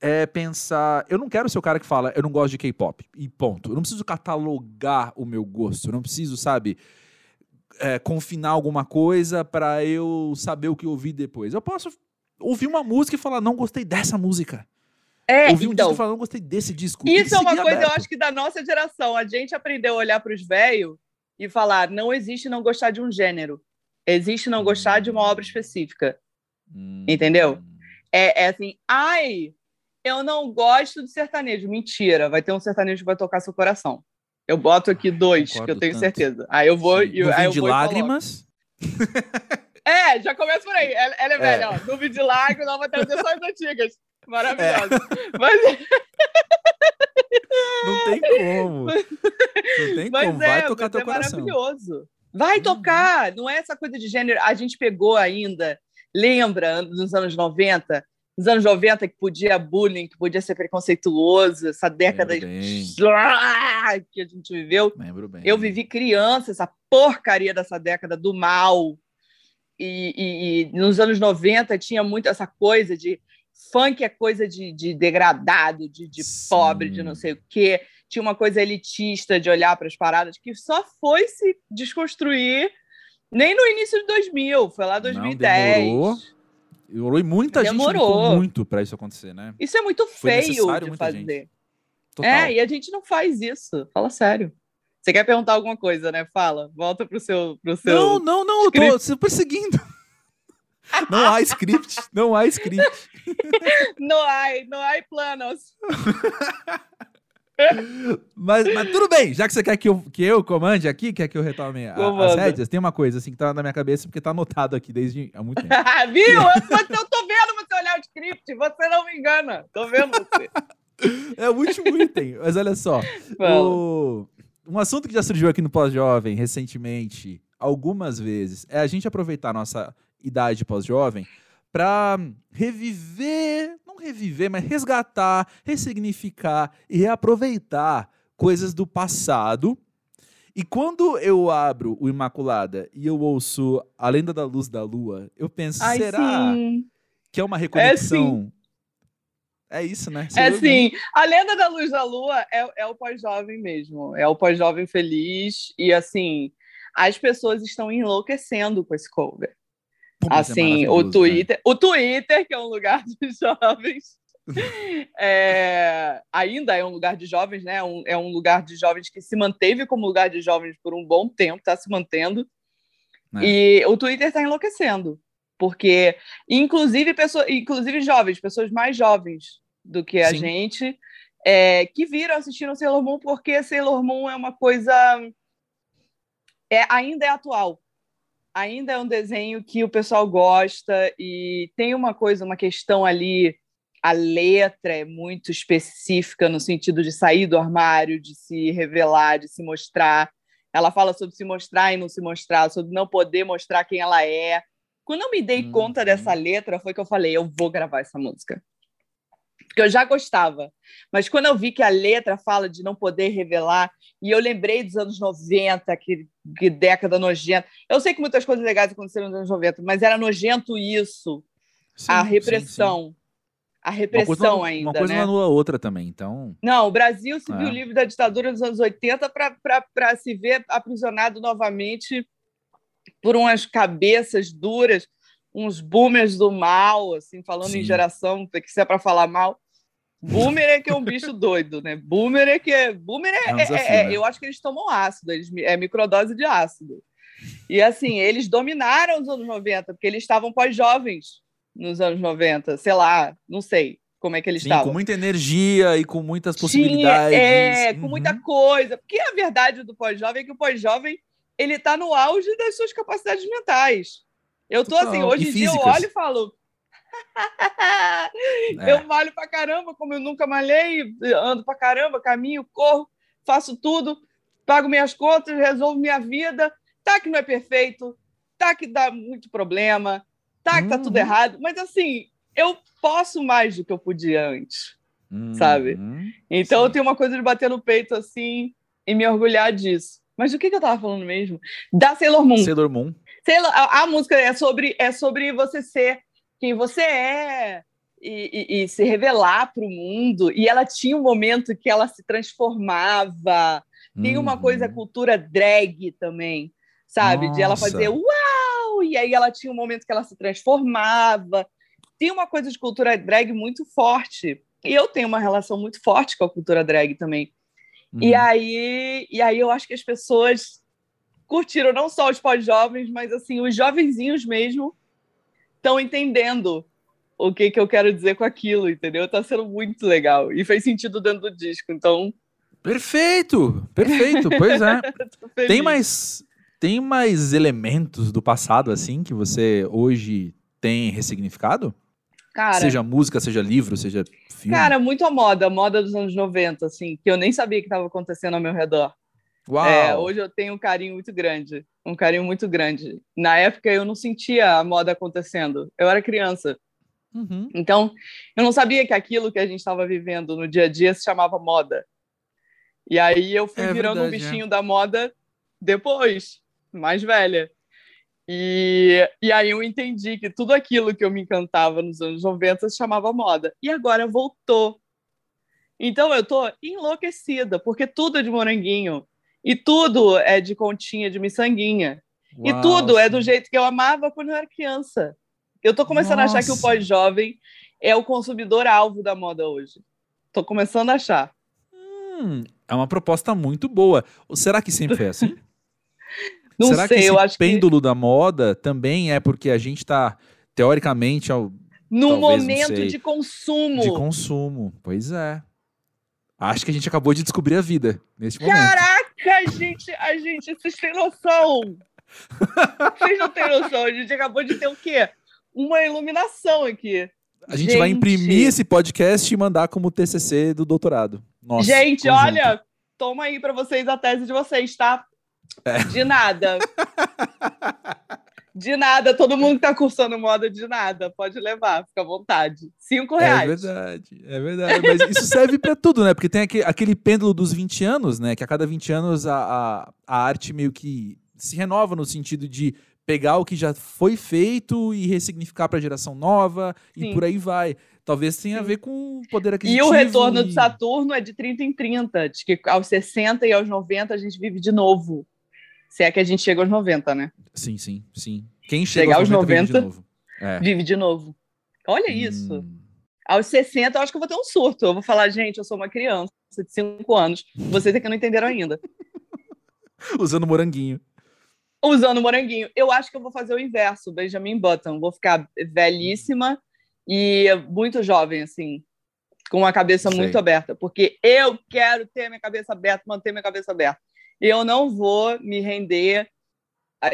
é pensar, eu não quero ser o cara que fala, eu não gosto de K-pop, e ponto. Eu não preciso catalogar o meu gosto, eu não preciso, sabe, é, confinar alguma coisa para eu saber o que ouvir depois. Eu posso ouvir uma música e falar, não gostei dessa música. É, Ouvi um então, disco e não gostei desse disco. Isso é uma coisa, aberto. eu acho que da nossa geração. A gente aprendeu a olhar para os velhos e falar: não existe não gostar de um gênero. Existe não gostar de uma obra específica. Hum. Entendeu? É, é, assim, ai, eu não gosto de sertanejo. Mentira, vai ter um sertanejo que vai tocar seu coração. Eu boto aqui dois, Concordo que eu tenho tanto. certeza. Aí eu vou. Eu, aí eu de vou lágrimas. É, já começa por aí. Ela, ela é, é velha, ó. Nuvem de lágrimas, só as antigas. Maravilhosa. É. Mas... Não tem como. Não tem mas como. Vai é, tocar teu é coração. maravilhoso. Vai uhum. tocar. Não é essa coisa de gênero. A gente pegou ainda, lembra, nos anos 90, nos anos 90 que podia bullying, que podia ser preconceituoso, essa década que a gente viveu. Lembro bem. Eu vivi criança, essa porcaria dessa década do mal. E, e, e, nos anos 90 tinha muito essa coisa de funk é coisa de, de degradado, de, de pobre, de não sei o quê. Tinha uma coisa elitista de olhar para as paradas que só foi se desconstruir nem no início de 2000, foi lá 2010. Não, demorou. Demorou e muita demorou. gente muito para isso acontecer, né? Isso é muito feio de fazer. É, e a gente não faz isso. Fala sério. Você quer perguntar alguma coisa, né? Fala. Volta pro seu. Pro seu não, não, não. Script. Eu tô super seguindo. Não há script. Não há script. não há, não há planos. mas, mas tudo bem, já que você quer que eu, que eu comande aqui, quer que eu retome a, as rédeas, tem uma coisa assim que tá na minha cabeça, porque tá anotado aqui desde há muito tempo. Viu? Eu, eu tô vendo você olhar o script, você não me engana. Tô vendo você. é o último item, mas olha só. O, um assunto que já surgiu aqui no Pós-Jovem recentemente, algumas vezes, é a gente aproveitar a nossa idade pós-jovem para reviver, não reviver, mas resgatar, ressignificar e reaproveitar coisas do passado. E quando eu abro o Imaculada e eu ouço A Lenda da Luz da Lua, eu penso, Ai, será sim. que é uma reconexão? É, é isso, né? Você é sim. A Lenda da Luz da Lua é, é o pós-jovem mesmo. É o pós-jovem feliz. E, assim, as pessoas estão enlouquecendo com esse cover. É assim, é o Twitter, né? o Twitter, que é um lugar de jovens, é, ainda é um lugar de jovens, né? Um, é um lugar de jovens que se manteve como lugar de jovens por um bom tempo, está se mantendo. É. E o Twitter está enlouquecendo, porque inclusive pessoas, inclusive jovens, pessoas mais jovens do que a Sim. gente, é, que viram assistindo Sailor Moon porque Sailor Moon é uma coisa é, ainda é atual ainda é um desenho que o pessoal gosta e tem uma coisa, uma questão ali. A letra é muito específica no sentido de sair do armário, de se revelar, de se mostrar. Ela fala sobre se mostrar e não se mostrar, sobre não poder mostrar quem ela é. Quando eu me dei conta uhum. dessa letra, foi que eu falei: eu vou gravar essa música porque eu já gostava. Mas quando eu vi que a letra fala de não poder revelar, e eu lembrei dos anos 90, que, que década nojenta. Eu sei que muitas coisas legais aconteceram nos anos 90, mas era nojento isso. Sim, a repressão. Sim, sim. A repressão uma ainda. Uma coisa né? não anula a outra também, então. Não, o Brasil se viu é. livre da ditadura dos anos 80 para se ver aprisionado novamente por umas cabeças duras, uns boomers do mal, assim, falando em geração, que se é para falar mal, Boomer é que é um bicho doido, né? Boomer é que é. Boomer é. é, um desafio, é, é né? Eu acho que eles tomam ácido, eles, é microdose de ácido. E assim, eles dominaram os anos 90, porque eles estavam pós-jovens nos anos 90, sei lá, não sei como é que eles Sim, estavam. Com muita energia e com muitas possibilidades. Tinha, é, uhum. com muita coisa. Porque a verdade do pós-jovem é que o pós-jovem ele está no auge das suas capacidades mentais. Eu tô Total. assim, hoje em dia eu olho e falo, é. Eu malho pra caramba, como eu nunca malhei, ando pra caramba, caminho, corro, faço tudo. pago minhas contas, resolvo minha vida. Tá que não é perfeito, tá que dá muito problema, tá que tá tudo uhum. errado, mas assim, eu posso mais do que eu podia antes, uhum. sabe? Então Sim. eu tenho uma coisa de bater no peito assim e me orgulhar disso. Mas do que, que eu tava falando mesmo? Da Sailor Moon. Sailor Moon. Sailor, a, a música é sobre, é sobre você ser quem você é, e, e, e, se revelar para o mundo. E ela tinha um momento que ela se transformava. Tem uma coisa, uhum. cultura drag também, sabe? Nossa. De ela fazer uau! E aí ela tinha um momento que ela se transformava. Tem uma coisa de cultura drag muito forte. E eu tenho uma relação muito forte com a cultura drag também. Uhum. E, aí, e aí eu acho que as pessoas curtiram não só os pós-jovens, mas assim, os jovenzinhos mesmo estão entendendo o que, que eu quero dizer com aquilo, entendeu? Tá sendo muito legal. E fez sentido dentro do disco, então. Perfeito! Perfeito, pois é. tem mais. Tem mais elementos do passado, assim, que você hoje tem ressignificado? Cara, seja música, seja livro, seja filme. Cara, muito a moda, a moda dos anos 90, assim, que eu nem sabia que estava acontecendo ao meu redor. É, hoje eu tenho um carinho muito grande, um carinho muito grande. Na época eu não sentia a moda acontecendo, eu era criança. Uhum. Então, eu não sabia que aquilo que a gente estava vivendo no dia a dia se chamava moda. E aí eu fui é virando verdade, um é. bichinho é. da moda depois, mais velha. E, e aí eu entendi que tudo aquilo que eu me encantava nos anos 90 se chamava moda. E agora voltou. Então eu tô enlouquecida, porque tudo é de moranguinho. E tudo é de continha, de miçanguinha. Uau, e tudo é do jeito que eu amava quando eu era criança. Eu tô começando Nossa. a achar que o pós-jovem é o consumidor alvo da moda hoje. Tô começando a achar. Hum, é uma proposta muito boa. Será que sempre foi assim? Não Será sei, que eu acho pêndulo que... da moda também é porque a gente está teoricamente ao no talvez, momento de consumo. De consumo, pois é. Acho que a gente acabou de descobrir a vida nesse momento. Caraca, gente, a gente, vocês têm noção? vocês não têm noção, a gente acabou de ter o quê? uma iluminação aqui. A gente, gente, vai imprimir esse podcast e mandar como TCC do doutorado. Nossa, gente, conjunto. olha, toma aí para vocês a tese de vocês, tá? É. De nada. de nada, todo mundo que tá cursando moda de nada, pode levar, fica à vontade. Cinco é reais. É verdade, é verdade. Mas isso serve para tudo, né? Porque tem aquele, aquele, pêndulo dos 20 anos, né? Que a cada 20 anos a, a, a arte meio que se renova no sentido de pegar o que já foi feito e ressignificar para a geração nova Sim. e por aí vai. Talvez tenha Sim. a ver com o poder aquisitivo. E o retorno e... de Saturno é de 30 em 30, de que aos 60 e aos 90 a gente vive de novo. Se é que a gente chega aos 90, né? Sim, sim, sim. Quem chega aos 90, 90 vive de novo. É. Vive de novo. Olha hum. isso. Aos 60, eu acho que eu vou ter um surto. Eu vou falar, gente, eu sou uma criança de 5 anos. Vocês é que não entenderam ainda. Usando moranguinho usando moranguinho. Eu acho que eu vou fazer o inverso, Benjamin Button. Vou ficar velhíssima e muito jovem, assim, com a cabeça Sei. muito aberta, porque eu quero ter minha cabeça aberta, manter minha cabeça aberta. Eu não vou me render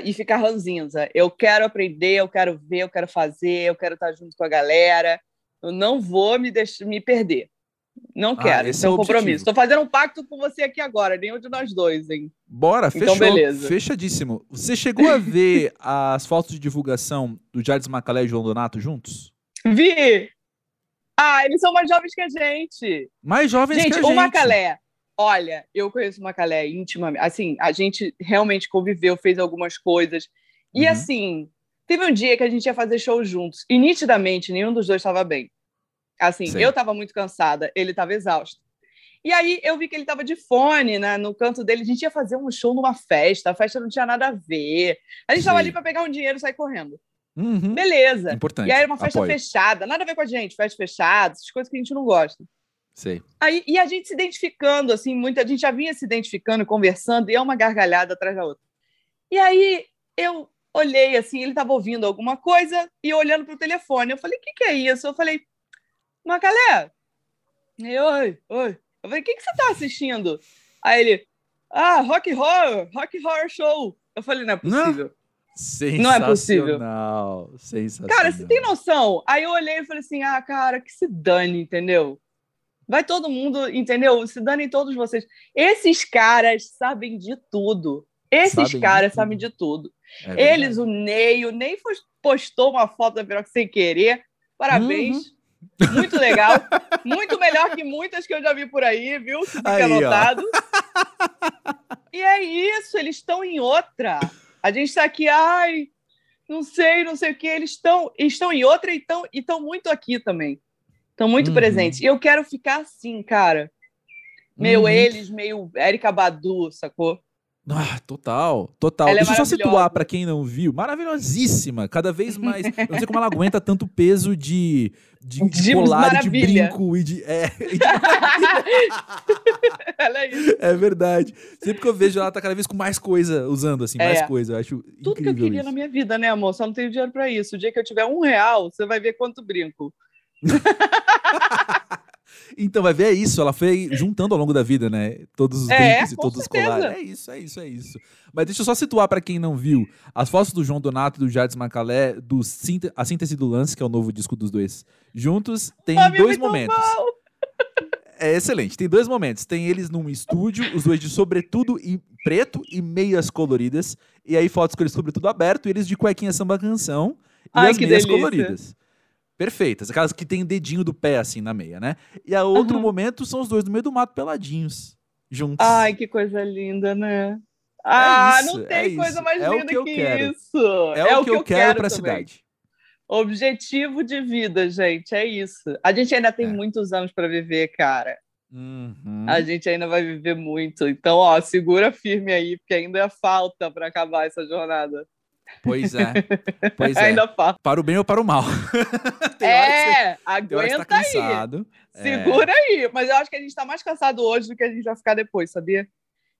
e ficar ranzinza. Eu quero aprender, eu quero ver, eu quero fazer, eu quero estar junto com a galera. Eu não vou me deixar me perder. Não ah, quero, ah, esse é um compromisso. Estou fazendo um pacto com você aqui agora, nenhum de nós dois, hein? Bora, então, fechou. Beleza. Fechadíssimo. Você chegou a ver as fotos de divulgação do Jardim Macalé e João Donato juntos? Vi! Ah, eles são mais jovens que a gente. Mais jovens gente, que a gente. O Macalé, olha, eu conheço o Macalé intimamente. Assim, a gente realmente conviveu, fez algumas coisas. E uhum. assim, teve um dia que a gente ia fazer show juntos. E nitidamente, nenhum dos dois estava bem. Assim, Sim. eu estava muito cansada, ele estava exausto. E aí eu vi que ele estava de fone né, no canto dele. A gente ia fazer um show numa festa, a festa não tinha nada a ver. A gente estava ali para pegar um dinheiro e sair correndo. Uhum. Beleza. Importante. E aí era uma festa Apoio. fechada, nada a ver com a gente, festa fechada, essas coisas que a gente não gosta. Sei. Aí, e a gente se identificando, assim, muita gente já vinha se identificando, conversando, e é uma gargalhada atrás da outra. E aí eu olhei assim, ele estava ouvindo alguma coisa e olhando para o telefone. Eu falei, o que, que é isso? Eu falei, Macalé, oi, oi. Eu falei, o que, que você tá assistindo? Aí ele, ah, Rock Horror, Rock Horror Show. Eu falei, não é possível. Sensacional. Não é possível. Sensacional. Cara, você tem noção? Aí eu olhei e falei assim, ah, cara, que se dane, entendeu? Vai todo mundo, entendeu? Se danem todos vocês. Esses caras sabem de tudo. Esses sabem caras sabem de tudo. É Eles, o Ney, o Ney postou uma foto da piroca sem querer. Parabéns. Uhum. Muito legal. Muito melhor que muitas que eu já vi por aí, viu? Fica aí, anotado. e é isso, eles estão em outra. A gente está aqui, ai, não sei, não sei o que. Eles estão estão em outra e estão muito aqui também. Estão muito uhum. presentes. E eu quero ficar assim, cara. Meio uhum. eles, meio Erika Badu, sacou? Ah, total, total. Ela é Deixa é eu só situar para quem não viu. Maravilhosíssima. Cada vez mais. Eu não sei como ela aguenta tanto peso de, de, de colar, de brinco e de. É, e de ela é isso. É verdade. Sempre que eu vejo ela tá cada vez com mais coisa usando, assim, é. mais coisa. Eu acho Tudo que eu queria isso. na minha vida, né, amor? Só não tenho dinheiro para isso. O dia que eu tiver um real, você vai ver quanto brinco. Então, vai ver, é isso. Ela foi juntando ao longo da vida, né? Todos os é, e todos certeza. os colares. É isso, é isso, é isso. Mas deixa eu só situar para quem não viu. As fotos do João Donato e do Jardim Macalé, do A Síntese do Lance, que é o novo disco dos dois, juntos, tem dois momentos. É excelente. Tem dois momentos. Tem eles num estúdio, os dois de sobretudo e preto e meias coloridas. E aí fotos com eles sobretudo aberto, e eles de cuequinha samba canção e Ai, as meias delícia. coloridas perfeitas, aquelas que tem dedinho do pé assim na meia, né? E a outro uhum. momento são os dois no meio do mato peladinhos, juntos. Ai, que coisa linda, né? É ah, é isso, não tem é coisa isso. mais é linda que, que isso. É, é o, que, eu, quero, quero para a cidade. Objetivo de vida, gente, é isso. A gente ainda tem é. muitos anos para viver, cara. Uhum. A gente ainda vai viver muito. Então, ó, segura firme aí, porque ainda falta para acabar essa jornada. Pois é. Pois é. Ainda fala. Para o bem ou para o mal. é, você, aguenta tá aí. Segura é. aí. Mas eu acho que a gente está mais cansado hoje do que a gente vai ficar depois, sabia?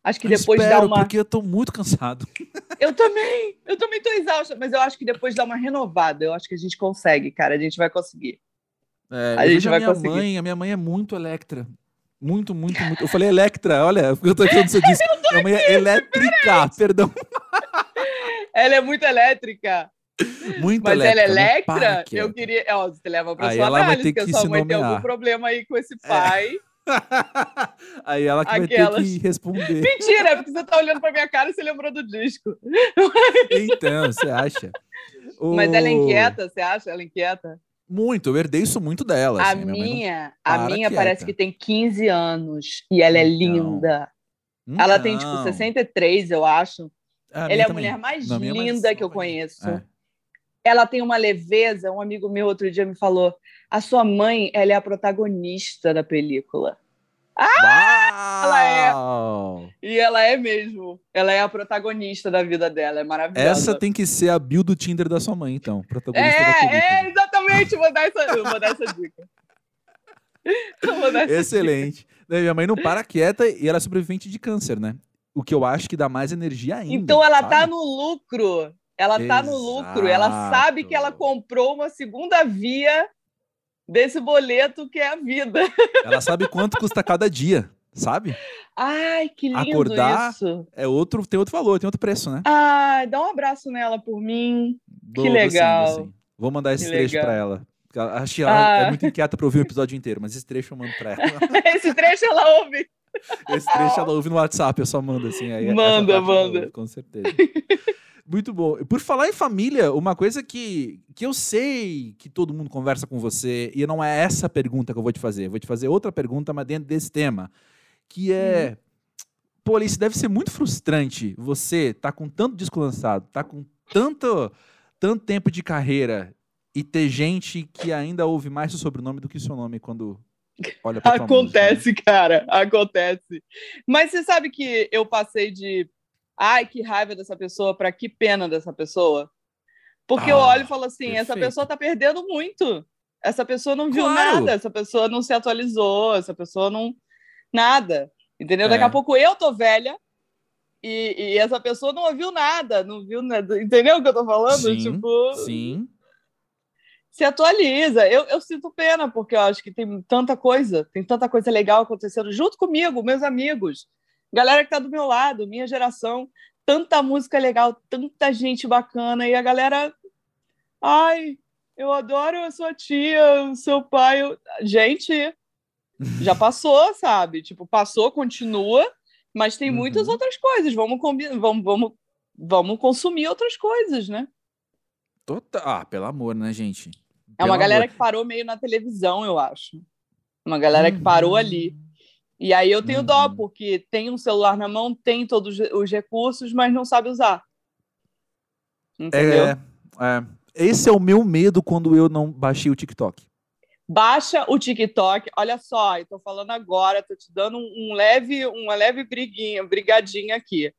Acho que eu depois espero, dá uma. Porque eu tô muito cansado. Eu também. Eu também tô exausta. Mas eu acho que depois dá uma renovada. Eu acho que a gente consegue, cara. A gente vai conseguir. É, a gente vai a minha conseguir. Mãe, a minha mãe é muito Electra. Muito, muito, muito. Eu falei Electra, olha, eu tô aqui onde você disse. Minha mãe é elétrica, perdão. Ela é muito elétrica. Muito Mas elétrica, ela é Electra, eu queria. Ó, você leva pra aí sua ela análise, porque sua mãe nomear. tem algum problema aí com esse é. pai. É. Aí ela que Aquelas... vai ter que responder. Mentira, porque você tá olhando pra minha cara e você lembrou do disco. Então, você acha? Mas ela é inquieta, você acha? Ela é inquieta? Muito, eu herdei isso muito dela. A assim, minha, a minha quieta. parece que tem 15 anos e ela é então, linda. Então. Ela tem tipo 63, então. eu acho. Ela é a também. mulher mais Não, linda mais... que eu conheço. É. Ela tem uma leveza. Um amigo meu outro dia me falou: a sua mãe, ela é a protagonista da película. Ah! Ela é. E ela é mesmo. Ela é a protagonista da vida dela. É maravilhosa. Essa tem que ser a bio do Tinder da sua mãe, então. Protagonista é, da película. É, exatamente. Vou dar essa, vou dar essa dica. Essa Excelente. Dica. Minha mãe não para quieta e ela é sobrevivente de câncer, né? O que eu acho que dá mais energia ainda. Então ela sabe? tá no lucro. Ela Exato. tá no lucro. Ela sabe que ela comprou uma segunda via desse boleto que é a vida. Ela sabe quanto custa cada dia, sabe? Ai, que lindo Acordar isso. É outro, tem outro valor, tem outro preço, né? Ai, dá um abraço nela por mim. que legal. Sim, sim. Vou mandar esse que trecho para ela. Acho que ela é ah. é muito inquieta para ouvir o episódio inteiro, mas esse trecho eu mando para ela. esse trecho ela ouve. Esse trecho ela ouve no WhatsApp, eu só mando assim. Aí manda, manda. Ouve, com certeza. Muito bom. Por falar em família, uma coisa que, que eu sei que todo mundo conversa com você, e não é essa pergunta que eu vou te fazer. Vou te fazer outra pergunta, mas dentro desse tema. Que é. Uhum. Pô, Alice, deve ser muito frustrante você tá com tanto disco lançado, tá com tanto, tanto tempo de carreira e ter gente que ainda ouve mais o sobrenome do que o seu nome quando olha Acontece, né? cara, acontece. Mas você sabe que eu passei de ai, que raiva dessa pessoa, para que pena dessa pessoa. Porque ah, eu olho e falo assim, perfeito. essa pessoa está perdendo muito. Essa pessoa não viu claro. nada, essa pessoa não se atualizou, essa pessoa não nada. Entendeu? É. Daqui a pouco eu tô velha e, e, essa pessoa não ouviu nada, não viu nada. Entendeu o que eu tô falando? Sim, tipo, sim. Se atualiza. Eu, eu sinto pena, porque eu acho que tem tanta coisa, tem tanta coisa legal acontecendo junto comigo, meus amigos galera que tá do meu lado, minha geração, tanta música legal, tanta gente bacana, e a galera, ai, eu adoro a sua tia, o seu pai. Eu... Gente, Já passou, sabe? Tipo, passou, continua, mas tem uhum. muitas outras coisas. Vamos, vamos, vamos, vamos consumir outras coisas, né? Total. Ah, pelo amor, né, gente? É uma galera que parou meio na televisão, eu acho. Uma galera uhum. que parou ali. E aí eu tenho uhum. dó, porque tem um celular na mão, tem todos os recursos, mas não sabe usar. Entendeu? É, é. Esse é o meu medo quando eu não baixei o TikTok. Baixa o TikTok. Olha só, eu tô falando agora, tô te dando um, leve, uma leve briguinha, brigadinha aqui.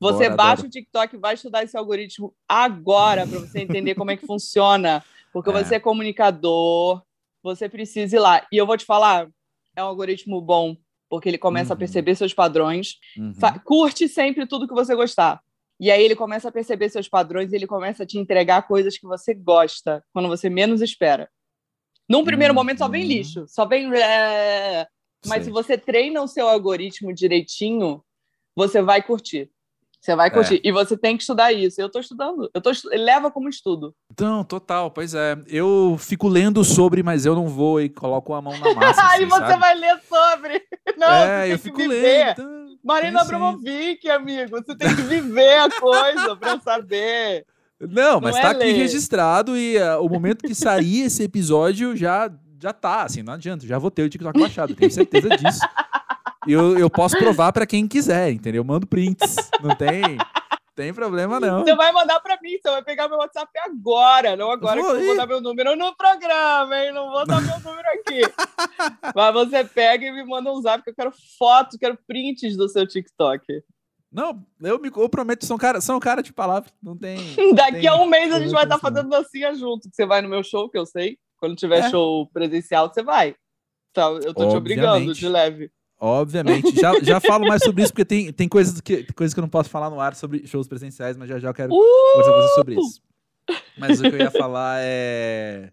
Você Bora, baixa adoro. o TikTok, vai estudar esse algoritmo agora para você entender como é que funciona. Porque é. você é comunicador, você precisa ir lá. E eu vou te falar, é um algoritmo bom, porque ele começa uhum. a perceber seus padrões. Uhum. Curte sempre tudo que você gostar. E aí ele começa a perceber seus padrões e ele começa a te entregar coisas que você gosta, quando você menos espera. Num primeiro uhum. momento só vem lixo, só vem. Mas se você treina o seu algoritmo direitinho, você vai curtir. Você vai curtir. É. E você tem que estudar isso. Eu estou estudando. Eu tô estu... Leva como estudo. Então, total. Pois é. Eu fico lendo sobre, mas eu não vou e coloco a mão na massa. Aí assim, você sabe? vai ler sobre. Não, é, eu fico viver. lendo. Então, Marina Abramovic, amigo. Você tem que viver a coisa para saber. Não, mas não tá é aqui ler. registrado e uh, o momento que sair esse episódio já já tá, assim, não adianta. Já vou ter o TikTok baixado, tenho certeza disso. E eu, eu posso provar para quem quiser, entendeu? Eu mando prints. Não tem. Tem problema, não. Você vai mandar para mim, você vai pegar meu WhatsApp agora, não agora vou que eu vou dar meu número no programa, hein? Não vou dar meu número aqui. Mas você pega e me manda um zap, que eu quero fotos, quero prints do seu TikTok. Não, eu, me, eu prometo, são cara, são cara de palavra, não tem. Daqui tem, a um mês a gente vai estar tá fazendo dancinha junto. Você vai no meu show, que eu sei. Quando tiver é. show presencial, você vai. Tá, eu tô Obviamente. te obrigando de leve. Obviamente. Já, já falo mais sobre isso, porque tem, tem coisas, que, coisas que eu não posso falar no ar sobre shows presenciais, mas já já eu quero uh! conversar com você sobre isso. Mas o que eu ia falar é.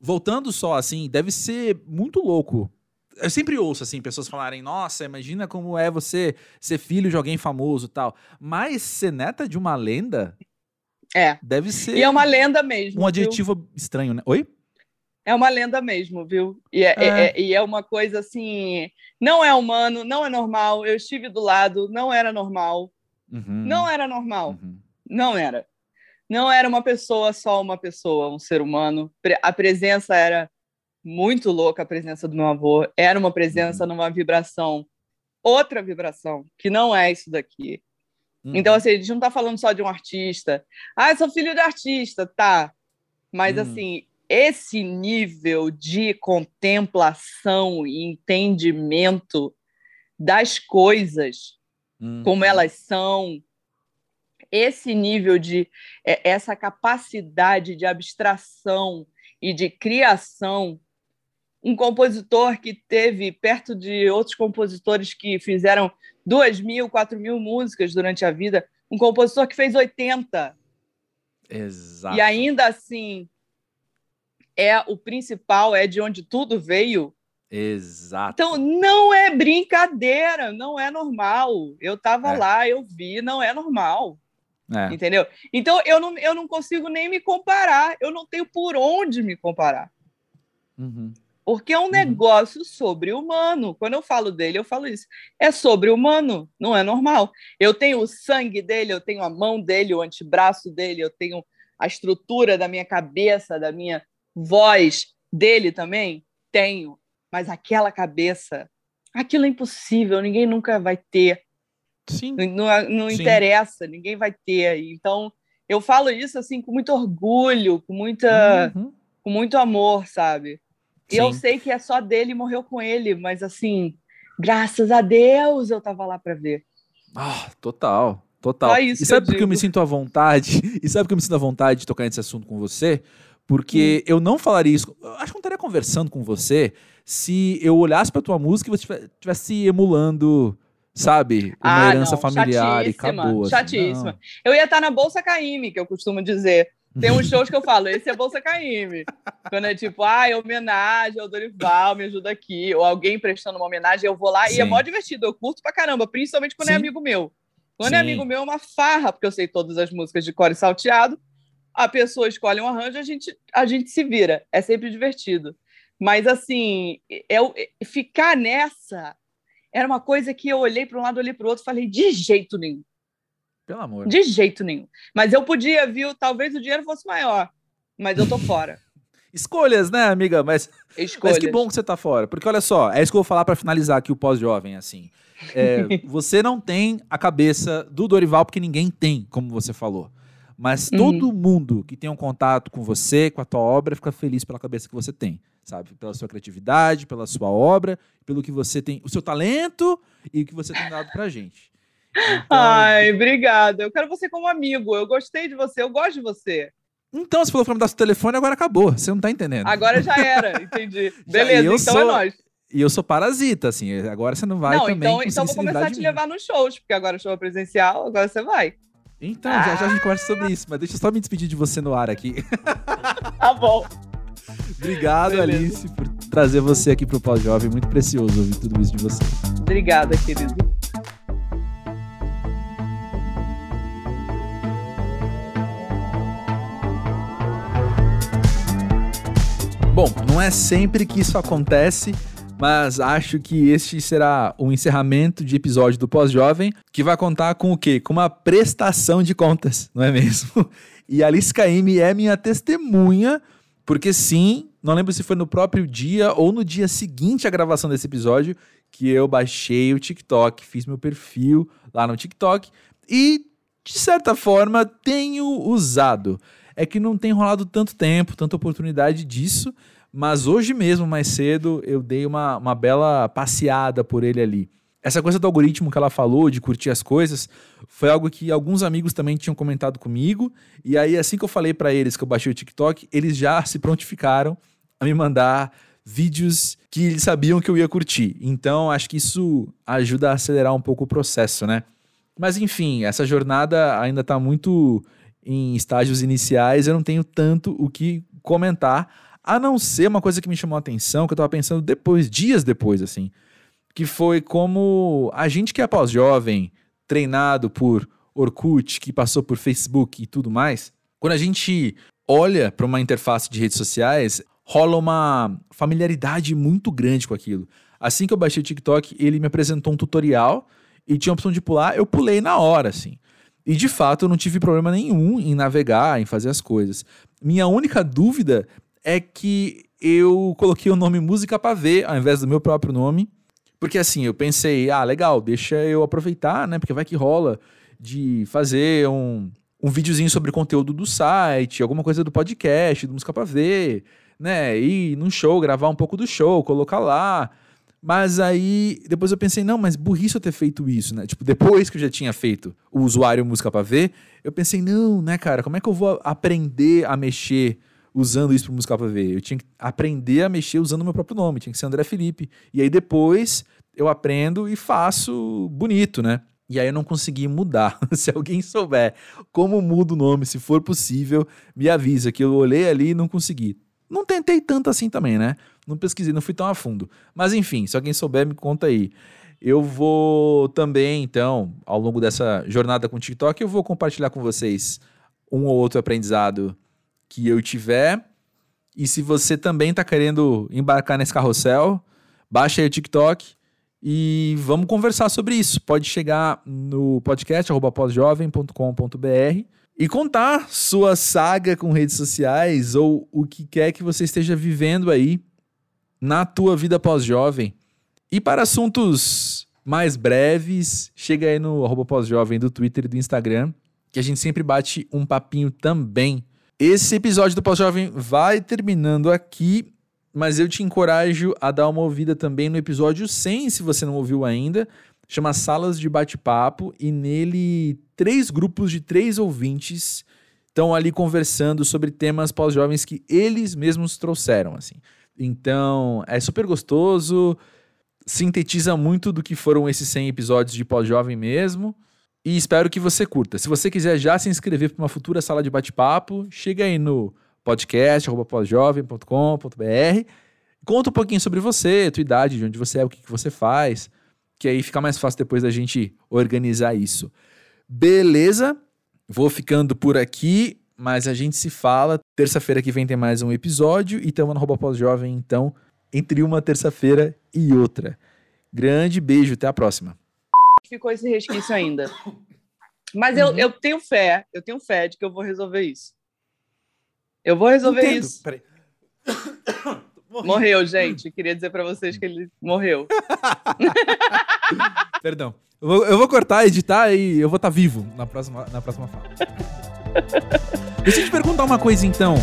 Voltando só, assim, deve ser muito louco. Eu sempre ouço, assim, pessoas falarem, nossa, imagina como é você ser filho de alguém famoso tal. Mas ser neta de uma lenda. É. Deve ser. E é uma lenda mesmo. Um adjetivo viu? estranho, né? Oi? É uma lenda mesmo, viu? E é, é. É, é, e é uma coisa assim. Não é humano, não é normal. Eu estive do lado, não era normal. Uhum. Não era normal. Uhum. Não era. Não era uma pessoa, só uma pessoa, um ser humano. A presença era muito louca, a presença do meu avô. Era uma presença uhum. numa vibração, outra vibração, que não é isso daqui. Uhum. Então, assim, a gente não está falando só de um artista. Ah, sou filho de artista, tá. Mas, uhum. assim, esse nível de contemplação e entendimento das coisas uhum. como elas são, esse nível de é, essa capacidade de abstração e de criação, um compositor que teve perto de outros compositores que fizeram duas mil, quatro mil músicas durante a vida, um compositor que fez 80. Exato. E ainda assim é o principal, é de onde tudo veio. Exato. Então, não é brincadeira, não é normal. Eu estava é. lá, eu vi, não é normal. É. Entendeu? Então, eu não, eu não consigo nem me comparar, eu não tenho por onde me comparar. Uhum. Porque é um uhum. negócio sobre-humano. Quando eu falo dele, eu falo isso. É sobre-humano, não é normal. Eu tenho o sangue dele, eu tenho a mão dele, o antebraço dele, eu tenho a estrutura da minha cabeça, da minha voz dele também? Tenho. Mas aquela cabeça, aquilo é impossível, ninguém nunca vai ter. Sim. Não, não Sim. interessa, ninguém vai ter. Então, eu falo isso assim com muito orgulho, com muita uhum. com muito amor, sabe? E Sim. eu sei que é só dele, morreu com ele, mas assim, graças a Deus eu tava lá para ver. Ah, total. Total. e sabe por que eu me sinto à vontade? E sabe por que eu me sinto à vontade de tocar nesse assunto com você? Porque eu não falaria isso. Eu acho que não estaria conversando com você se eu olhasse pra tua música e você estivesse emulando, sabe, uma ah, herança não. familiar e acabou. Assim. Chatíssima. Não. Eu ia estar na Bolsa Caime, que eu costumo dizer. Tem uns shows que eu falo, esse é Bolsa Caime. Quando é tipo, ah, é homenagem ao Dorival, me ajuda aqui. Ou alguém prestando uma homenagem, eu vou lá Sim. e é mó divertido. Eu curto pra caramba, principalmente quando é Sim. é amigo meu. Quando é Sim. é amigo meu, é uma farra, porque eu sei todas as músicas de core salteado a pessoa escolhe um arranjo, a gente, a gente se vira. É sempre divertido. Mas, assim, eu, ficar nessa era uma coisa que eu olhei para um lado, olhei para o outro e falei, de jeito nenhum. Pelo amor. De jeito nenhum. Mas eu podia, viu? Talvez o dinheiro fosse maior, mas eu tô fora. Escolhas, né, amiga? Mas, Escolhas. mas que bom que você tá fora. Porque olha só, é isso que eu vou falar para finalizar aqui o pós-jovem, assim. É, você não tem a cabeça do Dorival, porque ninguém tem, como você falou. Mas uhum. todo mundo que tem um contato com você, com a tua obra, fica feliz pela cabeça que você tem, sabe? Pela sua criatividade, pela sua obra, pelo que você tem, o seu talento e o que você tem dado pra gente. Então... Ai, obrigada. Eu quero você como amigo. Eu gostei de você, eu gosto de você. Então, você falou pra me dar seu telefone, agora acabou. Você não tá entendendo. Agora já era, entendi. Beleza, então é sou... é nóis. E eu sou parasita, assim. Agora você não vai não, também. Então, então vou começar a te levar nos shows, porque agora o show é presencial, agora você vai. Então, ah. já, já a gente conversa sobre isso, mas deixa eu só me despedir de você no ar aqui. Tá bom. Obrigado, Beleza. Alice, por trazer você aqui pro Pós-Jovem. Muito precioso ouvir tudo isso de você. Obrigada, querido. Bom, não é sempre que isso acontece, mas acho que este será o encerramento de episódio do Pós-Jovem, que vai contar com o quê? Com uma prestação de contas, não é mesmo? E a Alice Caymmi é minha testemunha, porque sim, não lembro se foi no próprio dia ou no dia seguinte à gravação desse episódio, que eu baixei o TikTok, fiz meu perfil lá no TikTok e, de certa forma, tenho usado é que não tem rolado tanto tempo, tanta oportunidade disso, mas hoje mesmo, mais cedo, eu dei uma, uma bela passeada por ele ali. Essa coisa do algoritmo que ela falou, de curtir as coisas, foi algo que alguns amigos também tinham comentado comigo. E aí, assim que eu falei para eles que eu baixei o TikTok, eles já se prontificaram a me mandar vídeos que eles sabiam que eu ia curtir. Então, acho que isso ajuda a acelerar um pouco o processo, né? Mas enfim, essa jornada ainda está muito em estágios iniciais, eu não tenho tanto o que comentar, a não ser uma coisa que me chamou a atenção, que eu tava pensando depois, dias depois, assim, que foi como a gente que é pós-jovem, treinado por Orkut, que passou por Facebook e tudo mais, quando a gente olha para uma interface de redes sociais, rola uma familiaridade muito grande com aquilo. Assim que eu baixei o TikTok, ele me apresentou um tutorial e tinha a opção de pular, eu pulei na hora, assim. E de fato eu não tive problema nenhum em navegar, em fazer as coisas. Minha única dúvida é que eu coloquei o nome Música para ver ao invés do meu próprio nome. Porque assim, eu pensei, ah, legal, deixa eu aproveitar, né? Porque vai que rola de fazer um, um videozinho sobre conteúdo do site, alguma coisa do podcast, do Música para ver, né? Ir num show, gravar um pouco do show, colocar lá. Mas aí, depois eu pensei, não, mas burrice eu ter feito isso, né? Tipo, depois que eu já tinha feito o usuário música pra ver, eu pensei, não, né, cara, como é que eu vou aprender a mexer usando isso pro música pra ver? Eu tinha que aprender a mexer usando o meu próprio nome, tinha que ser André Felipe. E aí depois eu aprendo e faço bonito, né? E aí eu não consegui mudar. se alguém souber como muda o nome, se for possível, me avisa que eu olhei ali e não consegui. Não tentei tanto assim também, né? Não pesquisei, não fui tão a fundo. Mas enfim, se alguém souber, me conta aí. Eu vou também, então, ao longo dessa jornada com o TikTok, eu vou compartilhar com vocês um ou outro aprendizado que eu tiver. E se você também está querendo embarcar nesse carrossel, baixa aí o TikTok e vamos conversar sobre isso. Pode chegar no podcast pós-jovem.com.br e contar sua saga com redes sociais ou o que quer que você esteja vivendo aí na tua vida pós-jovem. E para assuntos mais breves, chega aí no arroba pós-jovem do Twitter e do Instagram, que a gente sempre bate um papinho também. Esse episódio do Pós-Jovem vai terminando aqui, mas eu te encorajo a dar uma ouvida também no episódio 100, se você não ouviu ainda. Chama Salas de Bate-Papo, e nele três grupos de três ouvintes estão ali conversando sobre temas pós-jovens que eles mesmos trouxeram, assim. Então, é super gostoso, sintetiza muito do que foram esses 100 episódios de pós-jovem mesmo. E espero que você curta. Se você quiser já se inscrever para uma futura sala de bate-papo, chega aí no podcast pósjovem.com.br. Conta um pouquinho sobre você, tua idade, de onde você é, o que, que você faz, que aí fica mais fácil depois da gente organizar isso. Beleza? Vou ficando por aqui. Mas a gente se fala. Terça-feira que vem tem mais um episódio. E tamo no Rouba Pós-Jovem, então entre uma terça-feira e outra. Grande beijo, até a próxima. Ficou esse resquício ainda. Mas eu, uhum. eu tenho fé, eu tenho fé de que eu vou resolver isso. Eu vou resolver Entendo. isso. Peraí. Morreu, gente. Queria dizer para vocês que ele morreu. Perdão. Eu vou, eu vou, cortar, editar e eu vou estar tá vivo na próxima, na próxima fala. Deixa eu te perguntar uma coisa então.